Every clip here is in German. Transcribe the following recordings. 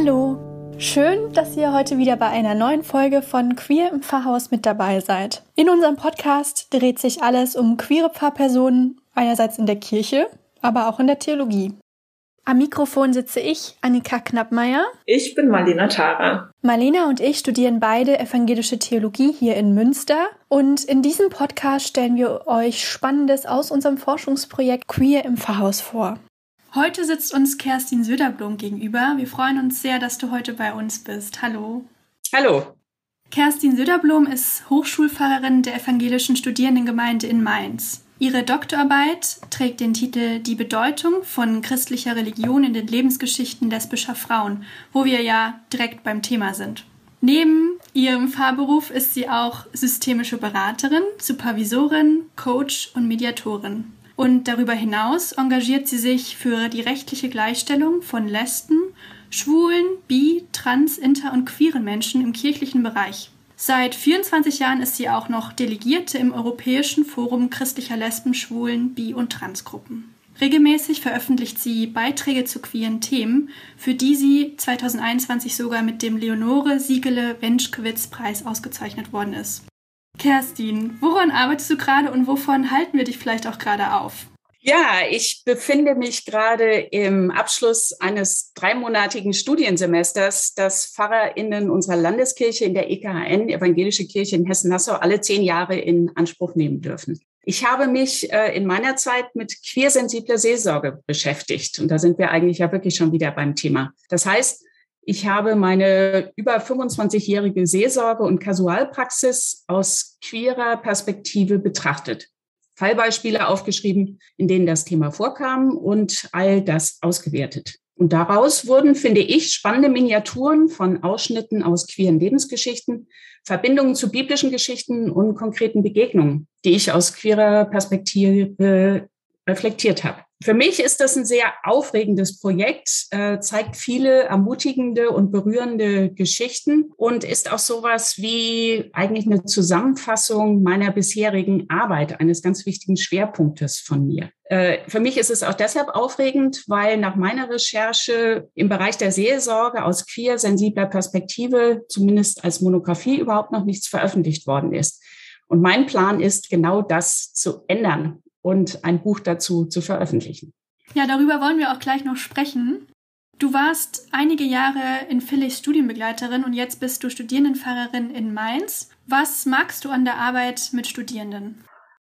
Hallo, schön, dass ihr heute wieder bei einer neuen Folge von Queer im Pfarrhaus mit dabei seid. In unserem Podcast dreht sich alles um queere Pfarrpersonen, einerseits in der Kirche, aber auch in der Theologie. Am Mikrofon sitze ich, Annika Knappmeier. Ich bin Marlena Tara. Marlena und ich studieren beide evangelische Theologie hier in Münster und in diesem Podcast stellen wir euch Spannendes aus unserem Forschungsprojekt Queer im Pfarrhaus vor. Heute sitzt uns Kerstin Söderblom gegenüber. Wir freuen uns sehr, dass du heute bei uns bist. Hallo. Hallo. Kerstin Söderblom ist Hochschulpfarrerin der evangelischen Studierendengemeinde in Mainz. Ihre Doktorarbeit trägt den Titel Die Bedeutung von christlicher Religion in den Lebensgeschichten lesbischer Frauen, wo wir ja direkt beim Thema sind. Neben ihrem Fahrberuf ist sie auch systemische Beraterin, Supervisorin, Coach und Mediatorin. Und darüber hinaus engagiert sie sich für die rechtliche Gleichstellung von Lesben, Schwulen, Bi, Trans, Inter und queeren Menschen im kirchlichen Bereich. Seit 24 Jahren ist sie auch noch Delegierte im Europäischen Forum christlicher Lesben, Schwulen, Bi- und Transgruppen. Regelmäßig veröffentlicht sie Beiträge zu queeren Themen, für die sie 2021 sogar mit dem Leonore Siegele Wenschkewitz Preis ausgezeichnet worden ist. Kerstin, woran arbeitest du gerade und wovon halten wir dich vielleicht auch gerade auf? Ja, ich befinde mich gerade im Abschluss eines dreimonatigen Studiensemesters, das PfarrerInnen unserer Landeskirche in der EKHN, Evangelische Kirche in Hessen-Nassau, alle zehn Jahre in Anspruch nehmen dürfen. Ich habe mich äh, in meiner Zeit mit queersensibler Seelsorge beschäftigt. Und da sind wir eigentlich ja wirklich schon wieder beim Thema. Das heißt, ich habe meine über 25-jährige Seelsorge und Kasualpraxis aus queerer Perspektive betrachtet. Fallbeispiele aufgeschrieben, in denen das Thema vorkam und all das ausgewertet. Und daraus wurden, finde ich, spannende Miniaturen von Ausschnitten aus queeren Lebensgeschichten, Verbindungen zu biblischen Geschichten und konkreten Begegnungen, die ich aus queerer Perspektive reflektiert habe. Für mich ist das ein sehr aufregendes Projekt, äh, zeigt viele ermutigende und berührende Geschichten und ist auch sowas wie eigentlich eine Zusammenfassung meiner bisherigen Arbeit, eines ganz wichtigen Schwerpunktes von mir. Äh, für mich ist es auch deshalb aufregend, weil nach meiner Recherche im Bereich der Seelsorge aus queer sensibler Perspektive, zumindest als Monographie, überhaupt noch nichts veröffentlicht worden ist. Und mein Plan ist, genau das zu ändern und ein Buch dazu zu veröffentlichen. Ja, darüber wollen wir auch gleich noch sprechen. Du warst einige Jahre in Phillies Studienbegleiterin und jetzt bist du Studierendenfahrerin in Mainz. Was magst du an der Arbeit mit Studierenden?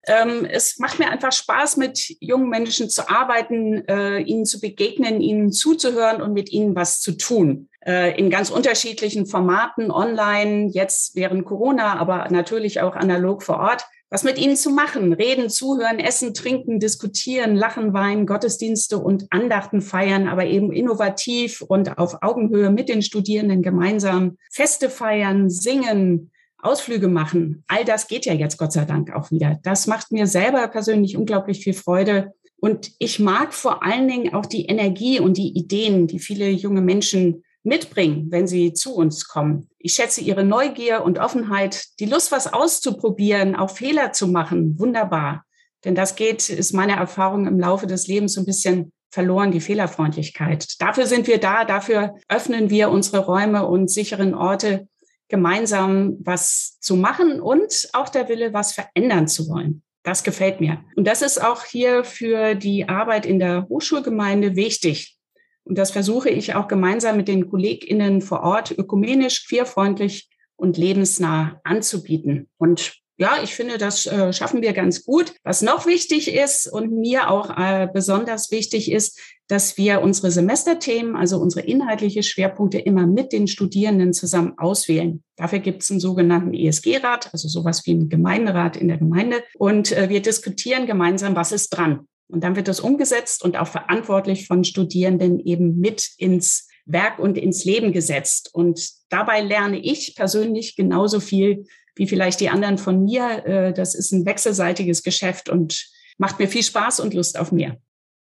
Ähm, es macht mir einfach Spaß, mit jungen Menschen zu arbeiten, äh, ihnen zu begegnen, ihnen zuzuhören und mit ihnen was zu tun. Äh, in ganz unterschiedlichen Formaten, online, jetzt während Corona, aber natürlich auch analog vor Ort was mit ihnen zu machen. Reden, zuhören, essen, trinken, diskutieren, lachen, weinen, Gottesdienste und Andachten feiern, aber eben innovativ und auf Augenhöhe mit den Studierenden gemeinsam Feste feiern, singen, Ausflüge machen. All das geht ja jetzt Gott sei Dank auch wieder. Das macht mir selber persönlich unglaublich viel Freude. Und ich mag vor allen Dingen auch die Energie und die Ideen, die viele junge Menschen mitbringen, wenn sie zu uns kommen. Ich schätze ihre Neugier und Offenheit, die Lust, was auszuprobieren, auch Fehler zu machen. Wunderbar. Denn das geht, ist meine Erfahrung im Laufe des Lebens so ein bisschen verloren, die Fehlerfreundlichkeit. Dafür sind wir da, dafür öffnen wir unsere Räume und sicheren Orte, gemeinsam was zu machen und auch der Wille, was verändern zu wollen. Das gefällt mir. Und das ist auch hier für die Arbeit in der Hochschulgemeinde wichtig. Und das versuche ich auch gemeinsam mit den KollegInnen vor Ort ökumenisch, queerfreundlich und lebensnah anzubieten. Und ja, ich finde, das äh, schaffen wir ganz gut. Was noch wichtig ist und mir auch äh, besonders wichtig ist, dass wir unsere Semesterthemen, also unsere inhaltliche Schwerpunkte immer mit den Studierenden zusammen auswählen. Dafür gibt es einen sogenannten ESG-Rat, also sowas wie einen Gemeinderat in der Gemeinde. Und äh, wir diskutieren gemeinsam, was ist dran. Und dann wird das umgesetzt und auch verantwortlich von Studierenden eben mit ins Werk und ins Leben gesetzt. Und dabei lerne ich persönlich genauso viel wie vielleicht die anderen von mir. Äh, das ist ein wechselseitiges Geschäft und macht mir viel Spaß und Lust auf mehr.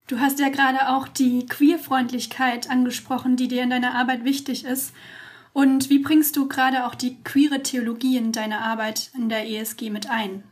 Du hast ja gerade auch die Queerfreundlichkeit angesprochen, die dir in deiner Arbeit wichtig ist. Und wie bringst du gerade auch die queere Theologie in deine Arbeit in der ESG mit ein?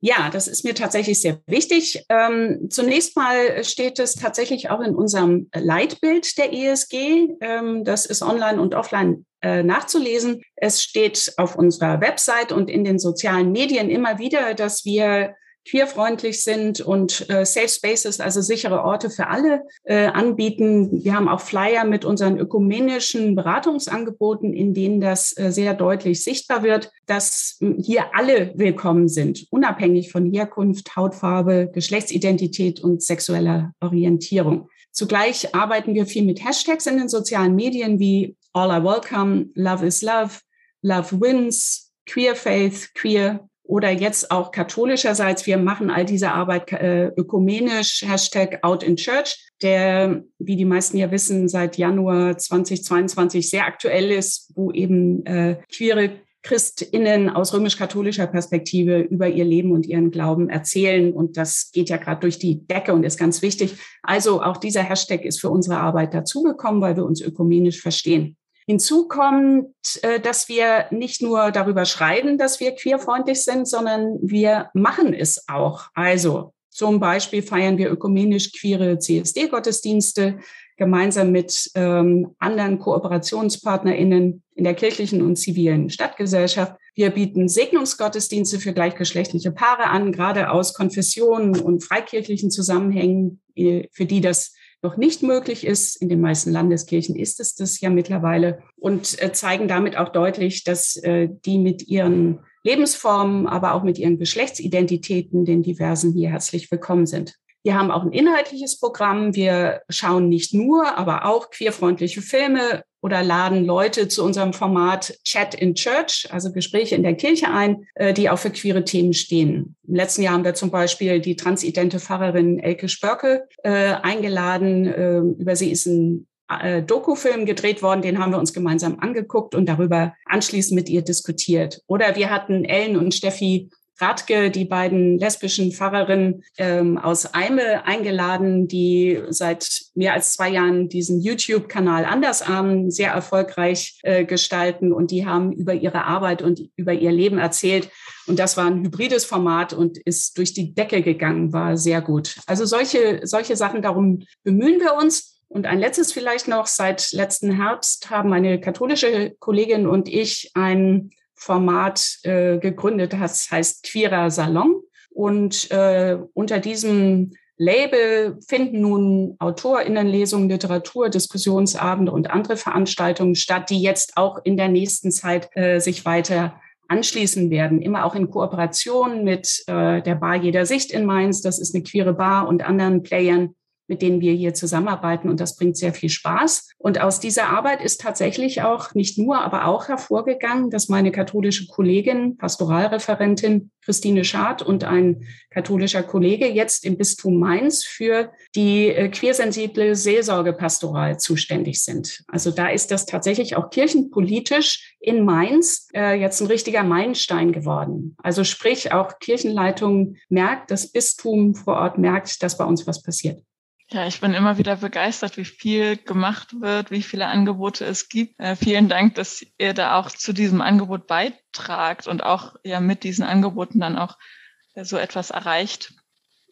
Ja, das ist mir tatsächlich sehr wichtig. Ähm, zunächst mal steht es tatsächlich auch in unserem Leitbild der ESG. Ähm, das ist online und offline nachzulesen. Es steht auf unserer Website und in den sozialen Medien immer wieder, dass wir queerfreundlich sind und äh, Safe Spaces, also sichere Orte für alle äh, anbieten. Wir haben auch Flyer mit unseren ökumenischen Beratungsangeboten, in denen das äh, sehr deutlich sichtbar wird, dass äh, hier alle willkommen sind, unabhängig von Herkunft, Hautfarbe, Geschlechtsidentität und sexueller Orientierung. Zugleich arbeiten wir viel mit Hashtags in den sozialen Medien wie All I Welcome, Love is Love, Love Wins, Queer Faith, Queer oder jetzt auch katholischerseits. Wir machen all diese Arbeit äh, ökumenisch, Hashtag Out in Church, der, wie die meisten ja wissen, seit Januar 2022 sehr aktuell ist, wo eben äh, queere Christinnen aus römisch-katholischer Perspektive über ihr Leben und ihren Glauben erzählen. Und das geht ja gerade durch die Decke und ist ganz wichtig. Also auch dieser Hashtag ist für unsere Arbeit dazugekommen, weil wir uns ökumenisch verstehen. Hinzu kommt, äh, dass wir nicht nur darüber schreiben, dass wir queerfreundlich sind, sondern wir machen es auch. Also zum Beispiel feiern wir ökumenisch queere CSD-Gottesdienste gemeinsam mit ähm, anderen KooperationspartnerInnen in der kirchlichen und zivilen Stadtgesellschaft. Wir bieten Segnungsgottesdienste für gleichgeschlechtliche Paare an, gerade aus Konfessionen und freikirchlichen Zusammenhängen, äh, für die das noch nicht möglich ist. In den meisten Landeskirchen ist es das ja mittlerweile und äh, zeigen damit auch deutlich, dass äh, die mit ihren Lebensformen, aber auch mit ihren Geschlechtsidentitäten den diversen hier herzlich willkommen sind. Wir haben auch ein inhaltliches Programm. Wir schauen nicht nur, aber auch queerfreundliche Filme oder laden Leute zu unserem Format Chat in Church, also Gespräche in der Kirche ein, äh, die auch für queere Themen stehen. Im letzten Jahr haben wir zum Beispiel die transidente Pfarrerin Elke Spörke äh, eingeladen. Äh, über sie ist ein äh, Dokufilm gedreht worden, den haben wir uns gemeinsam angeguckt und darüber anschließend mit ihr diskutiert. Oder wir hatten Ellen und Steffi Radke, die beiden lesbischen Pfarrerinnen ähm, aus Eime eingeladen, die seit mehr als zwei Jahren diesen YouTube-Kanal Andersarmen sehr erfolgreich äh, gestalten und die haben über ihre Arbeit und über ihr Leben erzählt. Und das war ein hybrides Format und ist durch die Decke gegangen, war sehr gut. Also solche, solche Sachen, darum bemühen wir uns. Und ein letztes vielleicht noch, seit letzten Herbst haben meine katholische Kollegin und ich ein Format äh, gegründet, das heißt Queerer Salon. Und äh, unter diesem Label finden nun AutorInnenlesungen, Literatur, Diskussionsabende und andere Veranstaltungen statt, die jetzt auch in der nächsten Zeit äh, sich weiter anschließen werden. Immer auch in Kooperation mit äh, der Bar Jeder Sicht in Mainz. Das ist eine queere Bar und anderen Playern mit denen wir hier zusammenarbeiten und das bringt sehr viel Spaß. Und aus dieser Arbeit ist tatsächlich auch nicht nur, aber auch hervorgegangen, dass meine katholische Kollegin, Pastoralreferentin Christine Schad und ein katholischer Kollege jetzt im Bistum Mainz für die äh, queersensible Seelsorgepastoral zuständig sind. Also da ist das tatsächlich auch kirchenpolitisch in Mainz äh, jetzt ein richtiger Meilenstein geworden. Also sprich, auch Kirchenleitung merkt, das Bistum vor Ort merkt, dass bei uns was passiert. Ja, ich bin immer wieder begeistert, wie viel gemacht wird, wie viele Angebote es gibt. Äh, vielen Dank, dass ihr da auch zu diesem Angebot beitragt und auch ja mit diesen Angeboten dann auch äh, so etwas erreicht.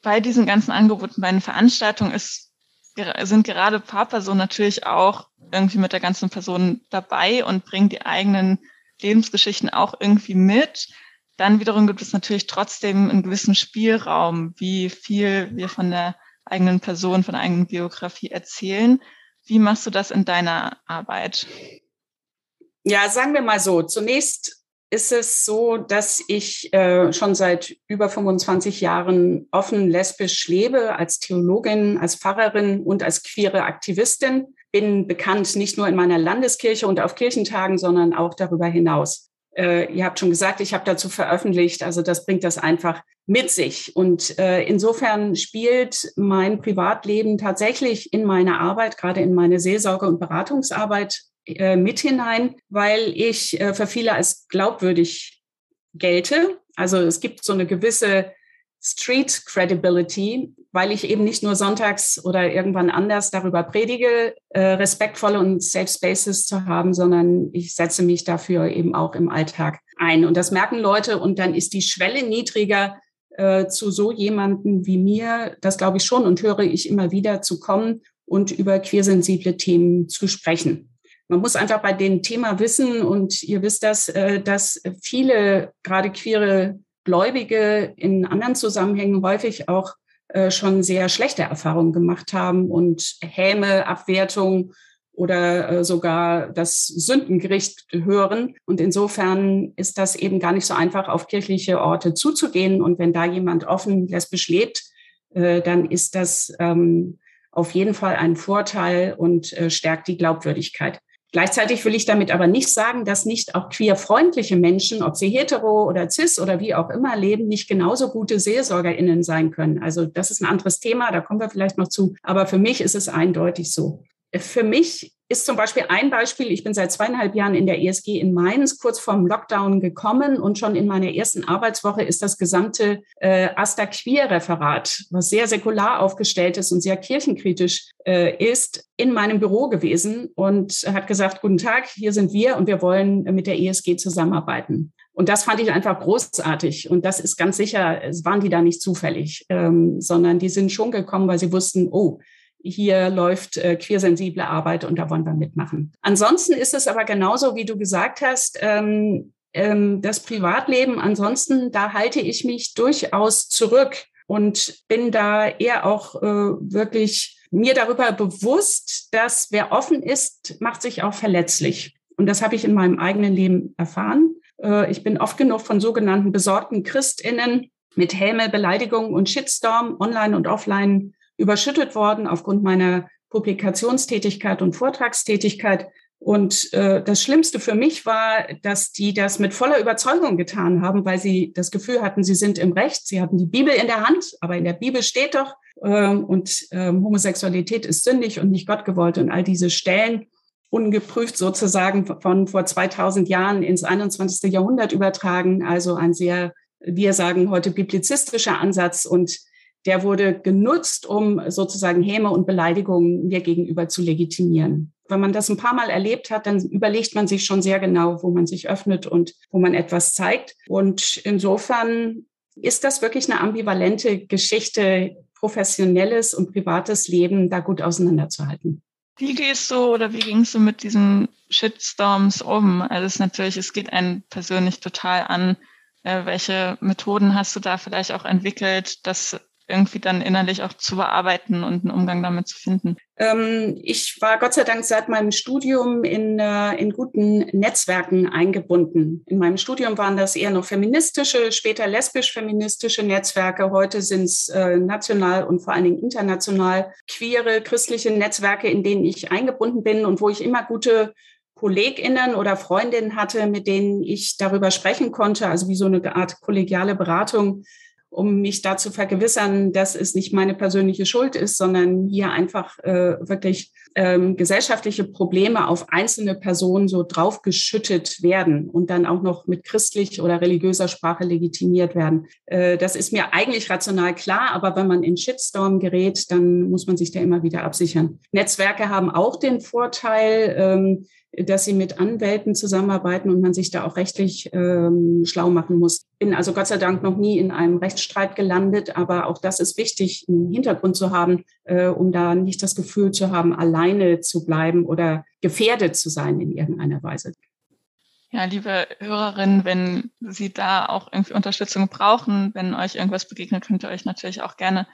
Bei diesen ganzen Angeboten, bei den Veranstaltungen ist, sind gerade Paarpersonen natürlich auch irgendwie mit der ganzen Person dabei und bringen die eigenen Lebensgeschichten auch irgendwie mit. Dann wiederum gibt es natürlich trotzdem einen gewissen Spielraum, wie viel wir von der eigenen Person, von der eigenen Biografie erzählen. Wie machst du das in deiner Arbeit? Ja, sagen wir mal so. Zunächst ist es so, dass ich äh, schon seit über 25 Jahren offen lesbisch lebe, als Theologin, als Pfarrerin und als queere Aktivistin. Bin bekannt nicht nur in meiner Landeskirche und auf Kirchentagen, sondern auch darüber hinaus. Äh, ihr habt schon gesagt, ich habe dazu veröffentlicht. Also das bringt das einfach mit sich. Und äh, insofern spielt mein Privatleben tatsächlich in meine Arbeit, gerade in meine Seelsorge- und Beratungsarbeit äh, mit hinein, weil ich äh, für viele als glaubwürdig gelte. Also es gibt so eine gewisse Street Credibility, weil ich eben nicht nur sonntags oder irgendwann anders darüber predige, äh, respektvolle und Safe Spaces zu haben, sondern ich setze mich dafür eben auch im Alltag ein. Und das merken Leute und dann ist die Schwelle niedriger, äh, zu so jemanden wie mir, das glaube ich schon und höre ich immer wieder zu kommen und über queersensible Themen zu sprechen. Man muss einfach bei dem Thema wissen, und ihr wisst das, äh, dass viele gerade queere Gläubige in anderen Zusammenhängen häufig auch schon sehr schlechte Erfahrungen gemacht haben und Häme, Abwertung oder äh, sogar das Sündengericht hören. Und insofern ist das eben gar nicht so einfach, auf kirchliche Orte zuzugehen. Und wenn da jemand offen lesbisch lebt, dann ist das ähm, auf jeden Fall ein Vorteil und stärkt die Glaubwürdigkeit. Gleichzeitig will ich damit aber nicht sagen, dass nicht auch queerfreundliche Menschen, ob sie hetero oder cis oder wie auch immer leben, nicht genauso gute SeelsorgerInnen sein können. Also das ist ein anderes Thema, da kommen wir vielleicht noch zu. Aber für mich ist es eindeutig so. Für mich ist zum Beispiel ein Beispiel, ich bin seit zweieinhalb Jahren in der ESG in Mainz, kurz vorm Lockdown gekommen und schon in meiner ersten Arbeitswoche ist das gesamte äh, Asta Queer-Referat, was sehr säkular aufgestellt ist und sehr kirchenkritisch äh, ist, in meinem Büro gewesen und hat gesagt, guten Tag, hier sind wir und wir wollen mit der ESG zusammenarbeiten. Und das fand ich einfach großartig. Und das ist ganz sicher, es waren die da nicht zufällig, ähm, sondern die sind schon gekommen, weil sie wussten, oh, hier läuft äh, queersensible Arbeit und da wollen wir mitmachen. Ansonsten ist es aber genauso, wie du gesagt hast, ähm, ähm, das Privatleben. Ansonsten, da halte ich mich durchaus zurück und bin da eher auch äh, wirklich mir darüber bewusst, dass wer offen ist, macht sich auch verletzlich. Und das habe ich in meinem eigenen Leben erfahren. Äh, ich bin oft genug von sogenannten besorgten Christinnen mit Häme, Beleidigung und Shitstorm online und offline überschüttet worden aufgrund meiner Publikationstätigkeit und Vortragstätigkeit. Und äh, das Schlimmste für mich war, dass die das mit voller Überzeugung getan haben, weil sie das Gefühl hatten, sie sind im Recht. Sie hatten die Bibel in der Hand, aber in der Bibel steht doch, äh, und äh, Homosexualität ist sündig und nicht Gott gewollt. Und all diese Stellen, ungeprüft sozusagen von vor 2000 Jahren ins 21. Jahrhundert übertragen. Also ein sehr, wir sagen heute biblizistischer Ansatz und der wurde genutzt, um sozusagen Häme und Beleidigungen mir gegenüber zu legitimieren. Wenn man das ein paar Mal erlebt hat, dann überlegt man sich schon sehr genau, wo man sich öffnet und wo man etwas zeigt. Und insofern ist das wirklich eine ambivalente Geschichte, professionelles und privates Leben da gut auseinanderzuhalten. Wie gehst du oder wie gingst du mit diesen Shitstorms um? Also es ist natürlich, es geht einen persönlich total an. Äh, welche Methoden hast du da vielleicht auch entwickelt, dass irgendwie dann innerlich auch zu bearbeiten und einen Umgang damit zu finden? Ähm, ich war Gott sei Dank seit meinem Studium in, äh, in guten Netzwerken eingebunden. In meinem Studium waren das eher noch feministische, später lesbisch-feministische Netzwerke. Heute sind es äh, national und vor allen Dingen international queere christliche Netzwerke, in denen ich eingebunden bin und wo ich immer gute KollegInnen oder Freundinnen hatte, mit denen ich darüber sprechen konnte, also wie so eine Art kollegiale Beratung um mich da zu vergewissern, dass es nicht meine persönliche Schuld ist, sondern hier einfach äh, wirklich ähm, gesellschaftliche Probleme auf einzelne Personen so draufgeschüttet werden und dann auch noch mit christlich oder religiöser Sprache legitimiert werden. Äh, das ist mir eigentlich rational klar, aber wenn man in Shitstorm gerät, dann muss man sich da immer wieder absichern. Netzwerke haben auch den Vorteil, ähm, dass sie mit Anwälten zusammenarbeiten und man sich da auch rechtlich ähm, schlau machen muss. Bin also Gott sei Dank noch nie in einem Rechtsstreit gelandet, aber auch das ist wichtig, einen Hintergrund zu haben, äh, um da nicht das Gefühl zu haben, alleine zu bleiben oder gefährdet zu sein in irgendeiner Weise. Ja, liebe Hörerinnen, wenn Sie da auch irgendwie Unterstützung brauchen, wenn euch irgendwas begegnet, könnt ihr euch natürlich auch gerne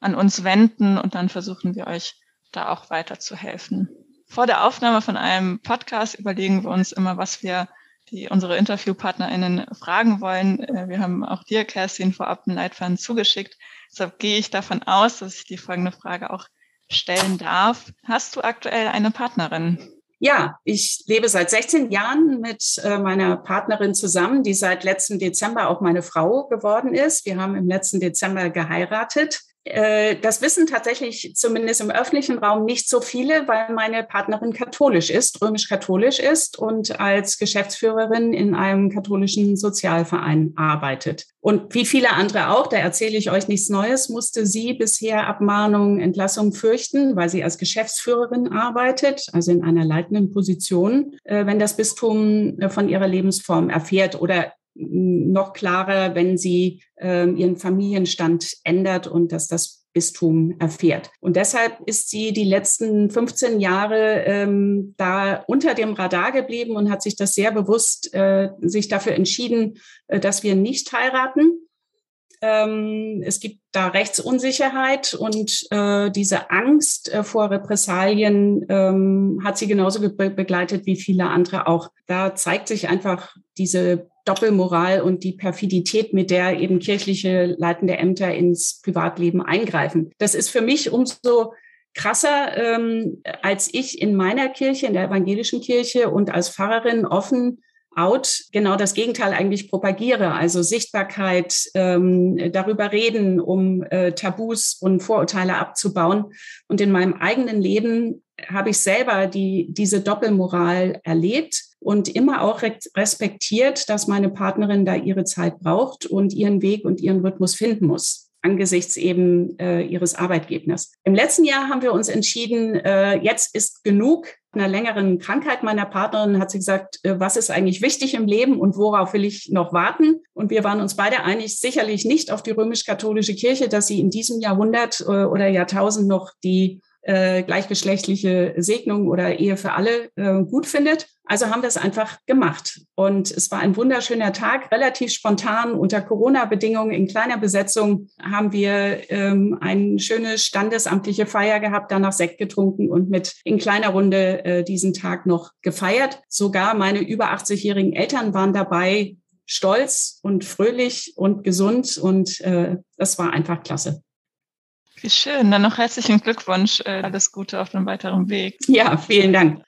an uns wenden und dann versuchen wir euch da auch weiterzuhelfen. Vor der Aufnahme von einem Podcast überlegen wir uns immer, was wir die unsere InterviewpartnerInnen fragen wollen. Äh, wir haben auch dir, Kerstin, vorab einen Leitfaden zugeschickt. Deshalb gehe ich davon aus, dass ich die folgende Frage auch stellen darf. Hast du aktuell eine Partnerin? Ja, ich lebe seit 16 Jahren mit äh, meiner Partnerin zusammen, die seit letzten Dezember auch meine Frau geworden ist. Wir haben im letzten Dezember geheiratet. Äh, das wissen tatsächlich zumindest im öffentlichen Raum nicht so viele, weil meine Partnerin katholisch ist, römisch-katholisch ist und als Geschäftsführerin in einem katholischen Sozialverein arbeitet. Und wie viele andere auch, da erzähle ich euch nichts Neues, musste sie bisher Abmahnung, Entlassung fürchten, weil sie als Geschäftsführerin arbeitet, also in einer leitenden Position, äh, wenn das Bistum äh, von ihrer Lebensform erfährt oder noch klarer, wenn sie äh, ihren Familienstand ändert und dass das Bistum erfährt. Und deshalb ist sie die letzten 15 Jahre ähm, da unter dem Radar geblieben und hat sich das sehr bewusst, äh, sich dafür entschieden, äh, dass wir nicht heiraten. Ähm, es gibt da Rechtsunsicherheit und äh, diese Angst äh, vor Repressalien ähm, hat sie genauso be begleitet wie viele andere auch. Da zeigt sich einfach diese Doppelmoral und die Perfidität, mit der eben kirchliche leitende Ämter ins Privatleben eingreifen. Das ist für mich umso krasser, ähm, als ich in meiner Kirche, in der evangelischen Kirche und als Pfarrerin offen out genau das Gegenteil eigentlich propagiere, also Sichtbarkeit, ähm, darüber reden, um äh, Tabus und Vorurteile abzubauen. Und in meinem eigenen Leben habe ich selber die, diese Doppelmoral erlebt und immer auch respektiert, dass meine Partnerin da ihre Zeit braucht und ihren Weg und ihren Rhythmus finden muss angesichts eben äh, ihres Arbeitgebers. Im letzten Jahr haben wir uns entschieden, äh, jetzt ist genug einer längeren Krankheit meiner Partnerin hat sie gesagt, äh, was ist eigentlich wichtig im Leben und worauf will ich noch warten? Und wir waren uns beide einig, sicherlich nicht auf die römisch-katholische Kirche, dass sie in diesem Jahrhundert äh, oder Jahrtausend noch die äh, gleichgeschlechtliche Segnung oder Ehe für alle äh, gut findet. Also haben wir es einfach gemacht. Und es war ein wunderschöner Tag, relativ spontan unter Corona-Bedingungen in kleiner Besetzung haben wir ähm, eine schöne standesamtliche Feier gehabt, danach Sekt getrunken und mit in kleiner Runde äh, diesen Tag noch gefeiert. Sogar meine über 80-jährigen Eltern waren dabei, stolz und fröhlich und gesund und äh, das war einfach klasse. Wie schön. Dann noch herzlichen Glückwunsch. Äh, alles Gute auf dem weiteren Weg. Ja, vielen Dank.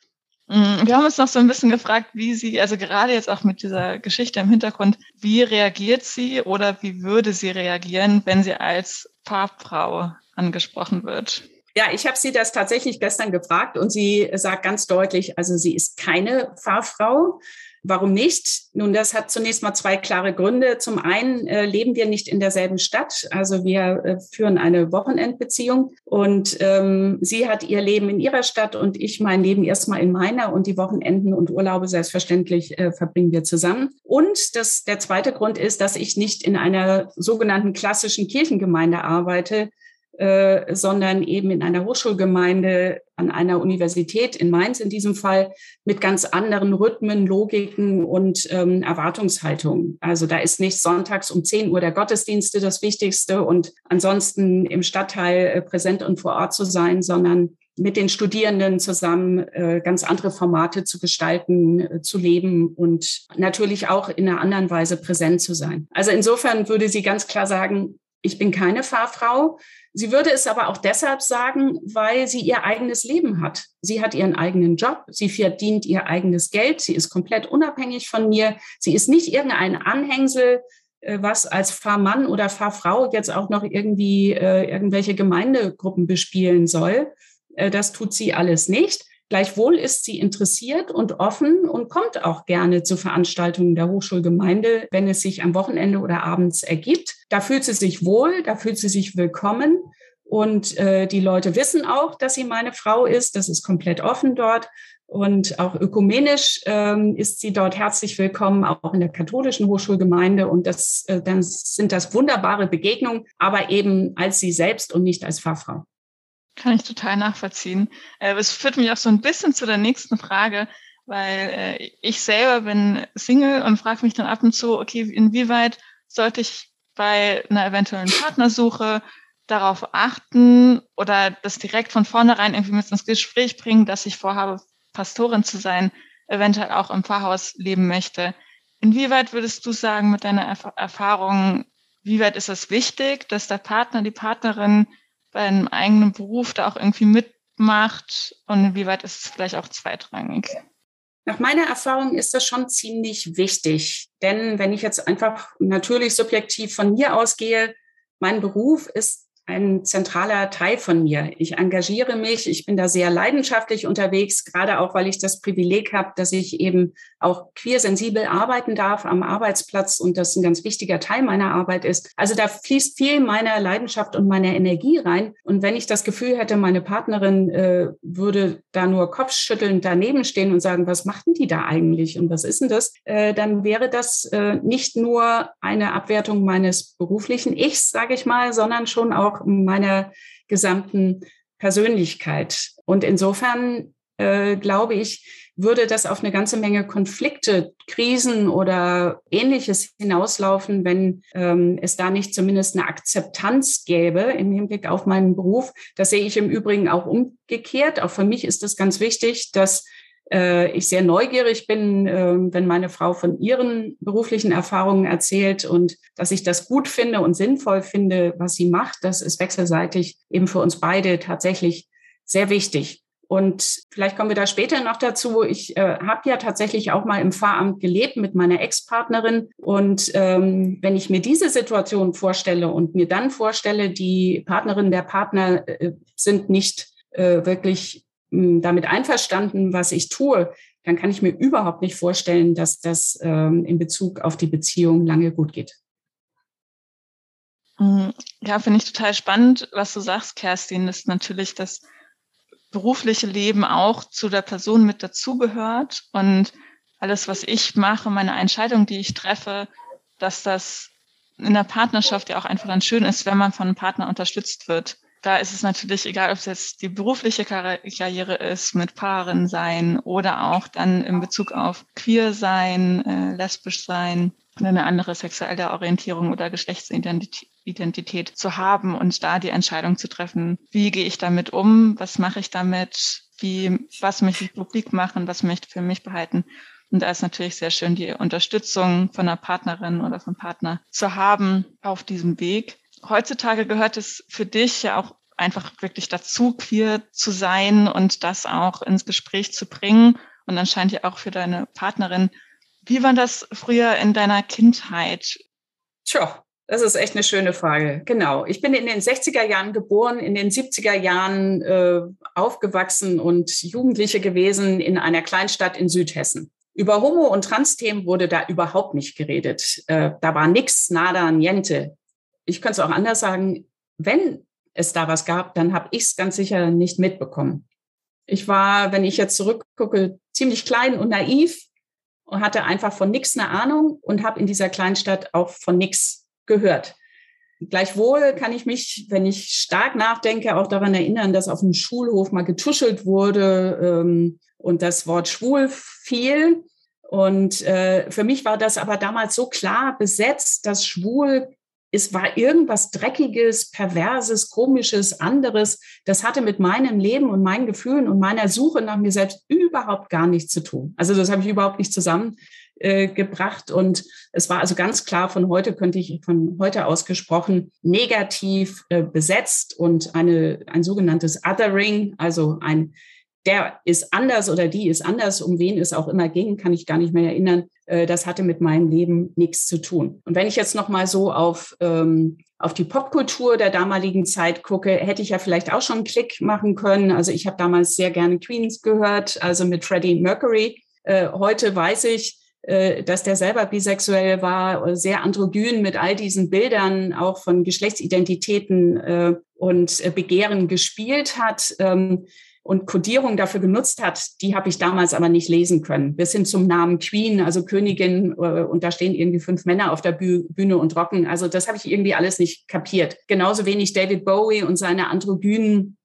Mm, wir haben uns noch so ein bisschen gefragt, wie sie, also gerade jetzt auch mit dieser Geschichte im Hintergrund, wie reagiert sie oder wie würde sie reagieren, wenn sie als Farbfrau angesprochen wird? Ja, ich habe sie das tatsächlich gestern gefragt und sie sagt ganz deutlich, also sie ist keine Fahrfrau. Warum nicht? Nun, das hat zunächst mal zwei klare Gründe. Zum einen äh, leben wir nicht in derselben Stadt, also wir äh, führen eine Wochenendbeziehung und ähm, sie hat ihr Leben in ihrer Stadt und ich mein Leben erstmal in meiner und die Wochenenden und Urlaube selbstverständlich äh, verbringen wir zusammen. Und das, der zweite Grund ist, dass ich nicht in einer sogenannten klassischen Kirchengemeinde arbeite, äh, sondern eben in einer Hochschulgemeinde an einer Universität in Mainz in diesem Fall mit ganz anderen Rhythmen, Logiken und ähm, Erwartungshaltungen. Also da ist nicht sonntags um 10 Uhr der Gottesdienste das Wichtigste und ansonsten im Stadtteil äh, präsent und vor Ort zu sein, sondern mit den Studierenden zusammen äh, ganz andere Formate zu gestalten, äh, zu leben und natürlich auch in einer anderen Weise präsent zu sein. Also insofern würde sie ganz klar sagen, ich bin keine Fahrfrau. Sie würde es aber auch deshalb sagen, weil sie ihr eigenes Leben hat. Sie hat ihren eigenen Job, sie verdient ihr eigenes Geld, sie ist komplett unabhängig von mir, sie ist nicht irgendein Anhängsel, äh, was als Fahrmann oder Fahrfrau jetzt auch noch irgendwie äh, irgendwelche Gemeindegruppen bespielen soll. Äh, das tut sie alles nicht. Gleichwohl ist sie interessiert und offen und kommt auch gerne zu Veranstaltungen der Hochschulgemeinde, wenn es sich am Wochenende oder abends ergibt. Da fühlt sie sich wohl, da fühlt sie sich willkommen. Und äh, die Leute wissen auch, dass sie meine Frau ist. Das ist komplett offen dort. Und auch ökumenisch ähm, ist sie dort herzlich willkommen, auch in der katholischen Hochschulgemeinde. Und das, äh, dann sind das wunderbare Begegnungen, aber eben als sie selbst und nicht als Pfarrfrau. Kann ich total nachvollziehen. Äh, es führt mich auch so ein bisschen zu der nächsten Frage, weil äh, ich selber bin Single und frage mich dann ab und zu, okay, inwieweit sollte ich bei einer eventuellen Partnersuche darauf achten oder das direkt von vornherein irgendwie mit ins Gespräch bringen, dass ich vorhabe, Pastorin zu sein, eventuell auch im Pfarrhaus leben möchte. Inwieweit würdest du sagen, mit deiner Erf Erfahrung, wie weit ist es wichtig, dass der Partner, die Partnerin bei einem eigenen Beruf da auch irgendwie mitmacht und inwieweit ist es vielleicht auch zweitrangig? Nach meiner Erfahrung ist das schon ziemlich wichtig, denn wenn ich jetzt einfach natürlich subjektiv von mir ausgehe, mein Beruf ist ein zentraler Teil von mir. Ich engagiere mich, ich bin da sehr leidenschaftlich unterwegs, gerade auch, weil ich das Privileg habe, dass ich eben auch queersensibel arbeiten darf am Arbeitsplatz und das ein ganz wichtiger Teil meiner Arbeit ist. Also da fließt viel meiner Leidenschaft und meiner Energie rein. Und wenn ich das Gefühl hätte, meine Partnerin äh, würde da nur kopfschüttelnd daneben stehen und sagen, was machten die da eigentlich und was ist denn das, äh, dann wäre das äh, nicht nur eine Abwertung meines beruflichen Ichs, sage ich mal, sondern schon auch meiner gesamten Persönlichkeit. Und insofern äh, glaube ich, würde das auf eine ganze Menge Konflikte, Krisen oder ähnliches hinauslaufen, wenn ähm, es da nicht zumindest eine Akzeptanz gäbe im Hinblick auf meinen Beruf. Das sehe ich im Übrigen auch umgekehrt. Auch für mich ist es ganz wichtig, dass äh, ich sehr neugierig bin, äh, wenn meine Frau von ihren beruflichen Erfahrungen erzählt und dass ich das gut finde und sinnvoll finde, was sie macht. Das ist wechselseitig eben für uns beide tatsächlich sehr wichtig. Und vielleicht kommen wir da später noch dazu. Ich äh, habe ja tatsächlich auch mal im Pfarramt gelebt mit meiner Ex-Partnerin. Und ähm, wenn ich mir diese Situation vorstelle und mir dann vorstelle, die Partnerin der Partner äh, sind nicht äh, wirklich damit einverstanden, was ich tue, dann kann ich mir überhaupt nicht vorstellen, dass das ähm, in Bezug auf die Beziehung lange gut geht. Hm, ja, finde ich total spannend, was du sagst, Kerstin, dass natürlich das berufliche Leben auch zu der Person mit dazugehört und alles, was ich mache, meine Entscheidung, die ich treffe, dass das in der Partnerschaft ja auch einfach dann schön ist, wenn man von einem Partner unterstützt wird da ist es natürlich egal, ob es jetzt die berufliche Karriere ist, mit Paaren sein oder auch dann in Bezug auf queer sein, äh, lesbisch sein oder eine andere sexuelle Orientierung oder Geschlechtsidentität zu haben und da die Entscheidung zu treffen, wie gehe ich damit um, was mache ich damit, wie, was möchte ich publik machen, was möchte ich für mich behalten. Und da ist natürlich sehr schön, die Unterstützung von einer Partnerin oder vom Partner zu haben auf diesem Weg heutzutage gehört es für dich ja auch einfach wirklich dazu, queer zu sein und das auch ins Gespräch zu bringen. Und dann scheint ja auch für deine Partnerin. Wie war das früher in deiner Kindheit? Tja, das ist echt eine schöne Frage. Genau. Ich bin in den 60er Jahren geboren, in den 70er Jahren äh, aufgewachsen und Jugendliche gewesen in einer Kleinstadt in Südhessen. Über Homo- und Trans-Themen wurde da überhaupt nicht geredet. Äh, da war nix, nada, niente ich könnte es auch anders sagen, wenn es da was gab, dann habe ich es ganz sicher nicht mitbekommen. Ich war, wenn ich jetzt zurückgucke, ziemlich klein und naiv und hatte einfach von nichts eine Ahnung und habe in dieser Kleinstadt auch von nichts gehört. Gleichwohl kann ich mich, wenn ich stark nachdenke, auch daran erinnern, dass auf dem Schulhof mal getuschelt wurde ähm, und das Wort schwul fiel. Und äh, für mich war das aber damals so klar besetzt, dass schwul es war irgendwas Dreckiges, Perverses, Komisches, anderes. Das hatte mit meinem Leben und meinen Gefühlen und meiner Suche nach mir selbst überhaupt gar nichts zu tun. Also das habe ich überhaupt nicht zusammengebracht. Äh, und es war also ganz klar, von heute könnte ich von heute ausgesprochen negativ äh, besetzt und eine, ein sogenanntes Othering, also ein der ist anders oder die ist anders, um wen es auch immer ging, kann ich gar nicht mehr erinnern. Äh, das hatte mit meinem Leben nichts zu tun. Und wenn ich jetzt noch mal so auf ähm, auf die Popkultur der damaligen Zeit gucke, hätte ich ja vielleicht auch schon einen Klick machen können. Also ich habe damals sehr gerne Queens gehört, also mit Freddie Mercury. Äh, heute weiß ich, äh, dass der selber bisexuell war, sehr androgyn mit all diesen Bildern auch von Geschlechtsidentitäten äh, und äh, Begehren gespielt hat. Ähm, und Codierung dafür genutzt hat, die habe ich damals aber nicht lesen können. Bis hin zum Namen Queen, also Königin, äh, und da stehen irgendwie fünf Männer auf der Bühne und rocken. Also das habe ich irgendwie alles nicht kapiert. Genauso wenig David Bowie und seine androgynen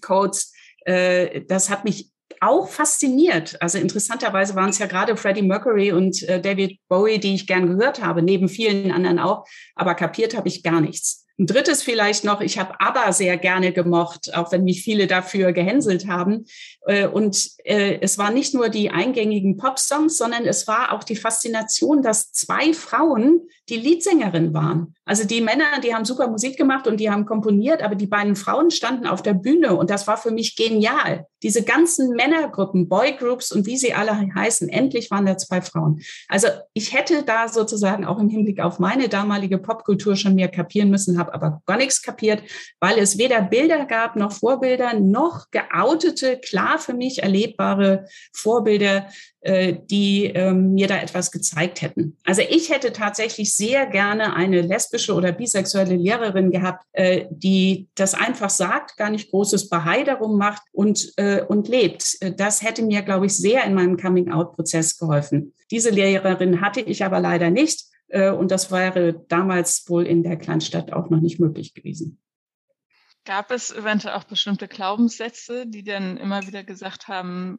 Codes. Äh, das hat mich auch fasziniert. Also interessanterweise waren es ja gerade Freddie Mercury und äh, David Bowie, die ich gern gehört habe, neben vielen anderen auch. Aber kapiert habe ich gar nichts. Ein drittes vielleicht noch, ich habe ABBA sehr gerne gemocht, auch wenn mich viele dafür gehänselt haben. Äh, und äh, es war nicht nur die eingängigen Pop-Songs, sondern es war auch die Faszination, dass zwei Frauen die Leadsängerin waren. Also die Männer, die haben super Musik gemacht und die haben komponiert, aber die beiden Frauen standen auf der Bühne und das war für mich genial. Diese ganzen Männergruppen, Boygroups und wie sie alle heißen, endlich waren da zwei Frauen. Also ich hätte da sozusagen auch im Hinblick auf meine damalige Popkultur schon mehr kapieren müssen, habe aber gar nichts kapiert, weil es weder Bilder gab noch Vorbilder noch geoutete, klar für mich erlebbare Vorbilder, die ähm, mir da etwas gezeigt hätten. Also ich hätte tatsächlich sehr gerne eine lesbische oder bisexuelle Lehrerin gehabt, äh, die das einfach sagt, gar nicht großes Bahai darum macht und, äh, und lebt. Das hätte mir, glaube ich, sehr in meinem Coming-out-Prozess geholfen. Diese Lehrerin hatte ich aber leider nicht. Und das wäre damals wohl in der Kleinstadt auch noch nicht möglich gewesen. Gab es eventuell auch bestimmte Glaubenssätze, die dann immer wieder gesagt haben,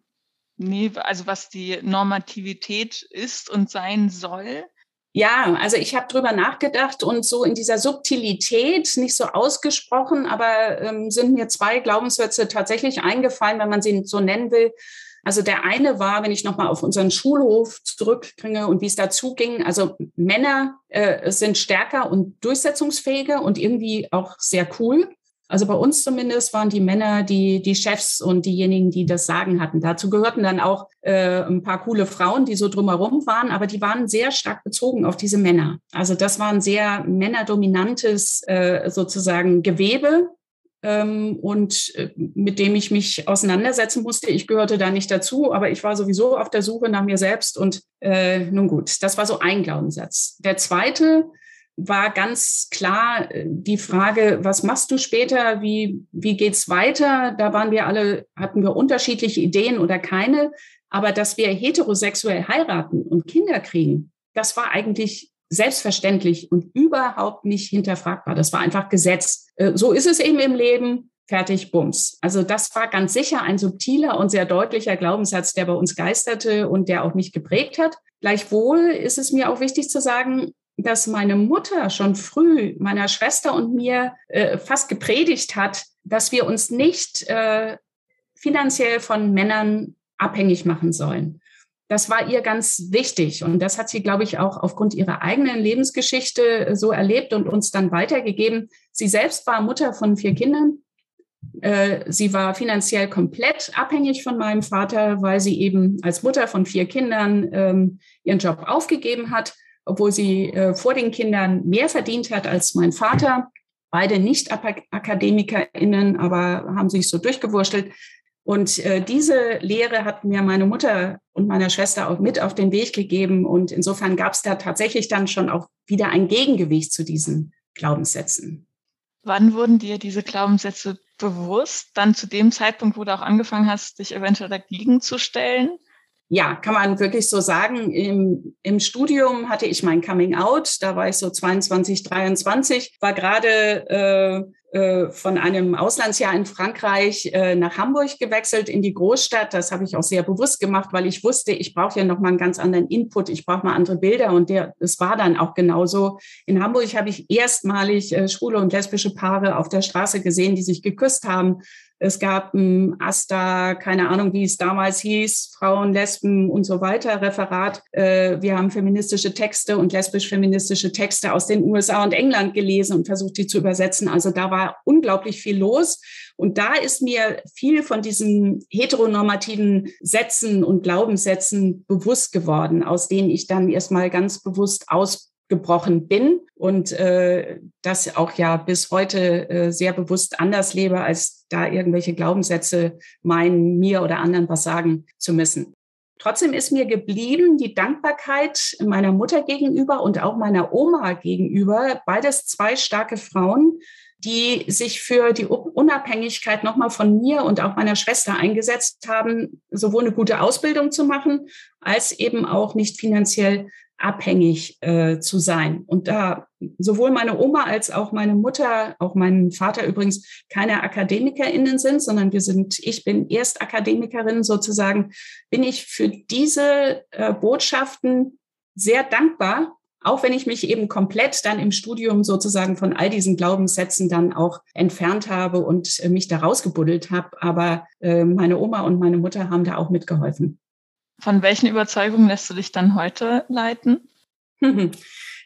Nee, also was die Normativität ist und sein soll? Ja, also ich habe drüber nachgedacht und so in dieser Subtilität, nicht so ausgesprochen, aber ähm, sind mir zwei Glaubenssätze tatsächlich eingefallen, wenn man sie so nennen will. Also der eine war, wenn ich nochmal auf unseren Schulhof zurückbringe und wie es dazu ging, also Männer äh, sind stärker und durchsetzungsfähiger und irgendwie auch sehr cool. Also bei uns zumindest waren die Männer die, die Chefs und diejenigen, die das Sagen hatten. Dazu gehörten dann auch äh, ein paar coole Frauen, die so drumherum waren, aber die waren sehr stark bezogen auf diese Männer. Also das war ein sehr männerdominantes äh, sozusagen Gewebe, ähm, und äh, mit dem ich mich auseinandersetzen musste. Ich gehörte da nicht dazu, aber ich war sowieso auf der Suche nach mir selbst und äh, nun gut, das war so ein Glaubenssatz. Der zweite war ganz klar äh, die Frage, was machst du später? Wie, wie geht's weiter? Da waren wir alle, hatten wir unterschiedliche Ideen oder keine. Aber dass wir heterosexuell heiraten und Kinder kriegen, das war eigentlich selbstverständlich und überhaupt nicht hinterfragbar. Das war einfach Gesetz. Äh, so ist es eben im Leben. Fertig, Bums. Also das war ganz sicher ein subtiler und sehr deutlicher Glaubenssatz, der bei uns geisterte und der auch mich geprägt hat. Gleichwohl ist es mir auch wichtig zu sagen, dass meine Mutter schon früh meiner Schwester und mir äh, fast gepredigt hat, dass wir uns nicht äh, finanziell von Männern abhängig machen sollen. Das war ihr ganz wichtig und das hat sie, glaube ich, auch aufgrund ihrer eigenen Lebensgeschichte so erlebt und uns dann weitergegeben. Sie selbst war Mutter von vier Kindern. Äh, sie war finanziell komplett abhängig von meinem Vater, weil sie eben als Mutter von vier Kindern ähm, ihren Job aufgegeben hat obwohl sie äh, vor den Kindern mehr verdient hat als mein Vater. Beide nicht AkademikerInnen, aber haben sich so durchgewurschtelt. Und äh, diese Lehre hat mir meine Mutter und meiner Schwester auch mit auf den Weg gegeben. Und insofern gab es da tatsächlich dann schon auch wieder ein Gegengewicht zu diesen Glaubenssätzen. Wann wurden dir diese Glaubenssätze bewusst? Dann zu dem Zeitpunkt, wo du auch angefangen hast, dich eventuell dagegen zu stellen? Ja, kann man wirklich so sagen. Im, Im Studium hatte ich mein Coming Out, da war ich so 22, 23, war gerade äh, äh, von einem Auslandsjahr in Frankreich äh, nach Hamburg gewechselt in die Großstadt. Das habe ich auch sehr bewusst gemacht, weil ich wusste, ich brauche ja noch mal einen ganz anderen Input, ich brauche mal andere Bilder und der, es war dann auch genauso. In Hamburg habe ich erstmalig äh, schwule und lesbische Paare auf der Straße gesehen, die sich geküsst haben. Es gab ein AStA, keine Ahnung, wie es damals hieß, Frauen, Lesben und so weiter, Referat. Äh, wir haben feministische Texte und lesbisch-feministische Texte aus den USA und England gelesen und versucht, die zu übersetzen. Also da war unglaublich viel los. Und da ist mir viel von diesen heteronormativen Sätzen und Glaubenssätzen bewusst geworden, aus denen ich dann erstmal ganz bewusst aus gebrochen bin und äh, das auch ja bis heute äh, sehr bewusst anders lebe, als da irgendwelche Glaubenssätze meinen, mir oder anderen was sagen zu müssen. Trotzdem ist mir geblieben die Dankbarkeit meiner Mutter gegenüber und auch meiner Oma gegenüber, beides zwei starke Frauen, die sich für die Unabhängigkeit nochmal von mir und auch meiner Schwester eingesetzt haben, sowohl eine gute Ausbildung zu machen, als eben auch nicht finanziell abhängig äh, zu sein. Und da sowohl meine Oma als auch meine Mutter, auch mein Vater übrigens keine AkademikerInnen sind, sondern wir sind, ich bin Erstakademikerin sozusagen, bin ich für diese äh, Botschaften sehr dankbar, auch wenn ich mich eben komplett dann im Studium sozusagen von all diesen Glaubenssätzen dann auch entfernt habe und äh, mich da rausgebuddelt habe. Aber äh, meine Oma und meine Mutter haben da auch mitgeholfen. Von welchen Überzeugungen lässt du dich dann heute leiten?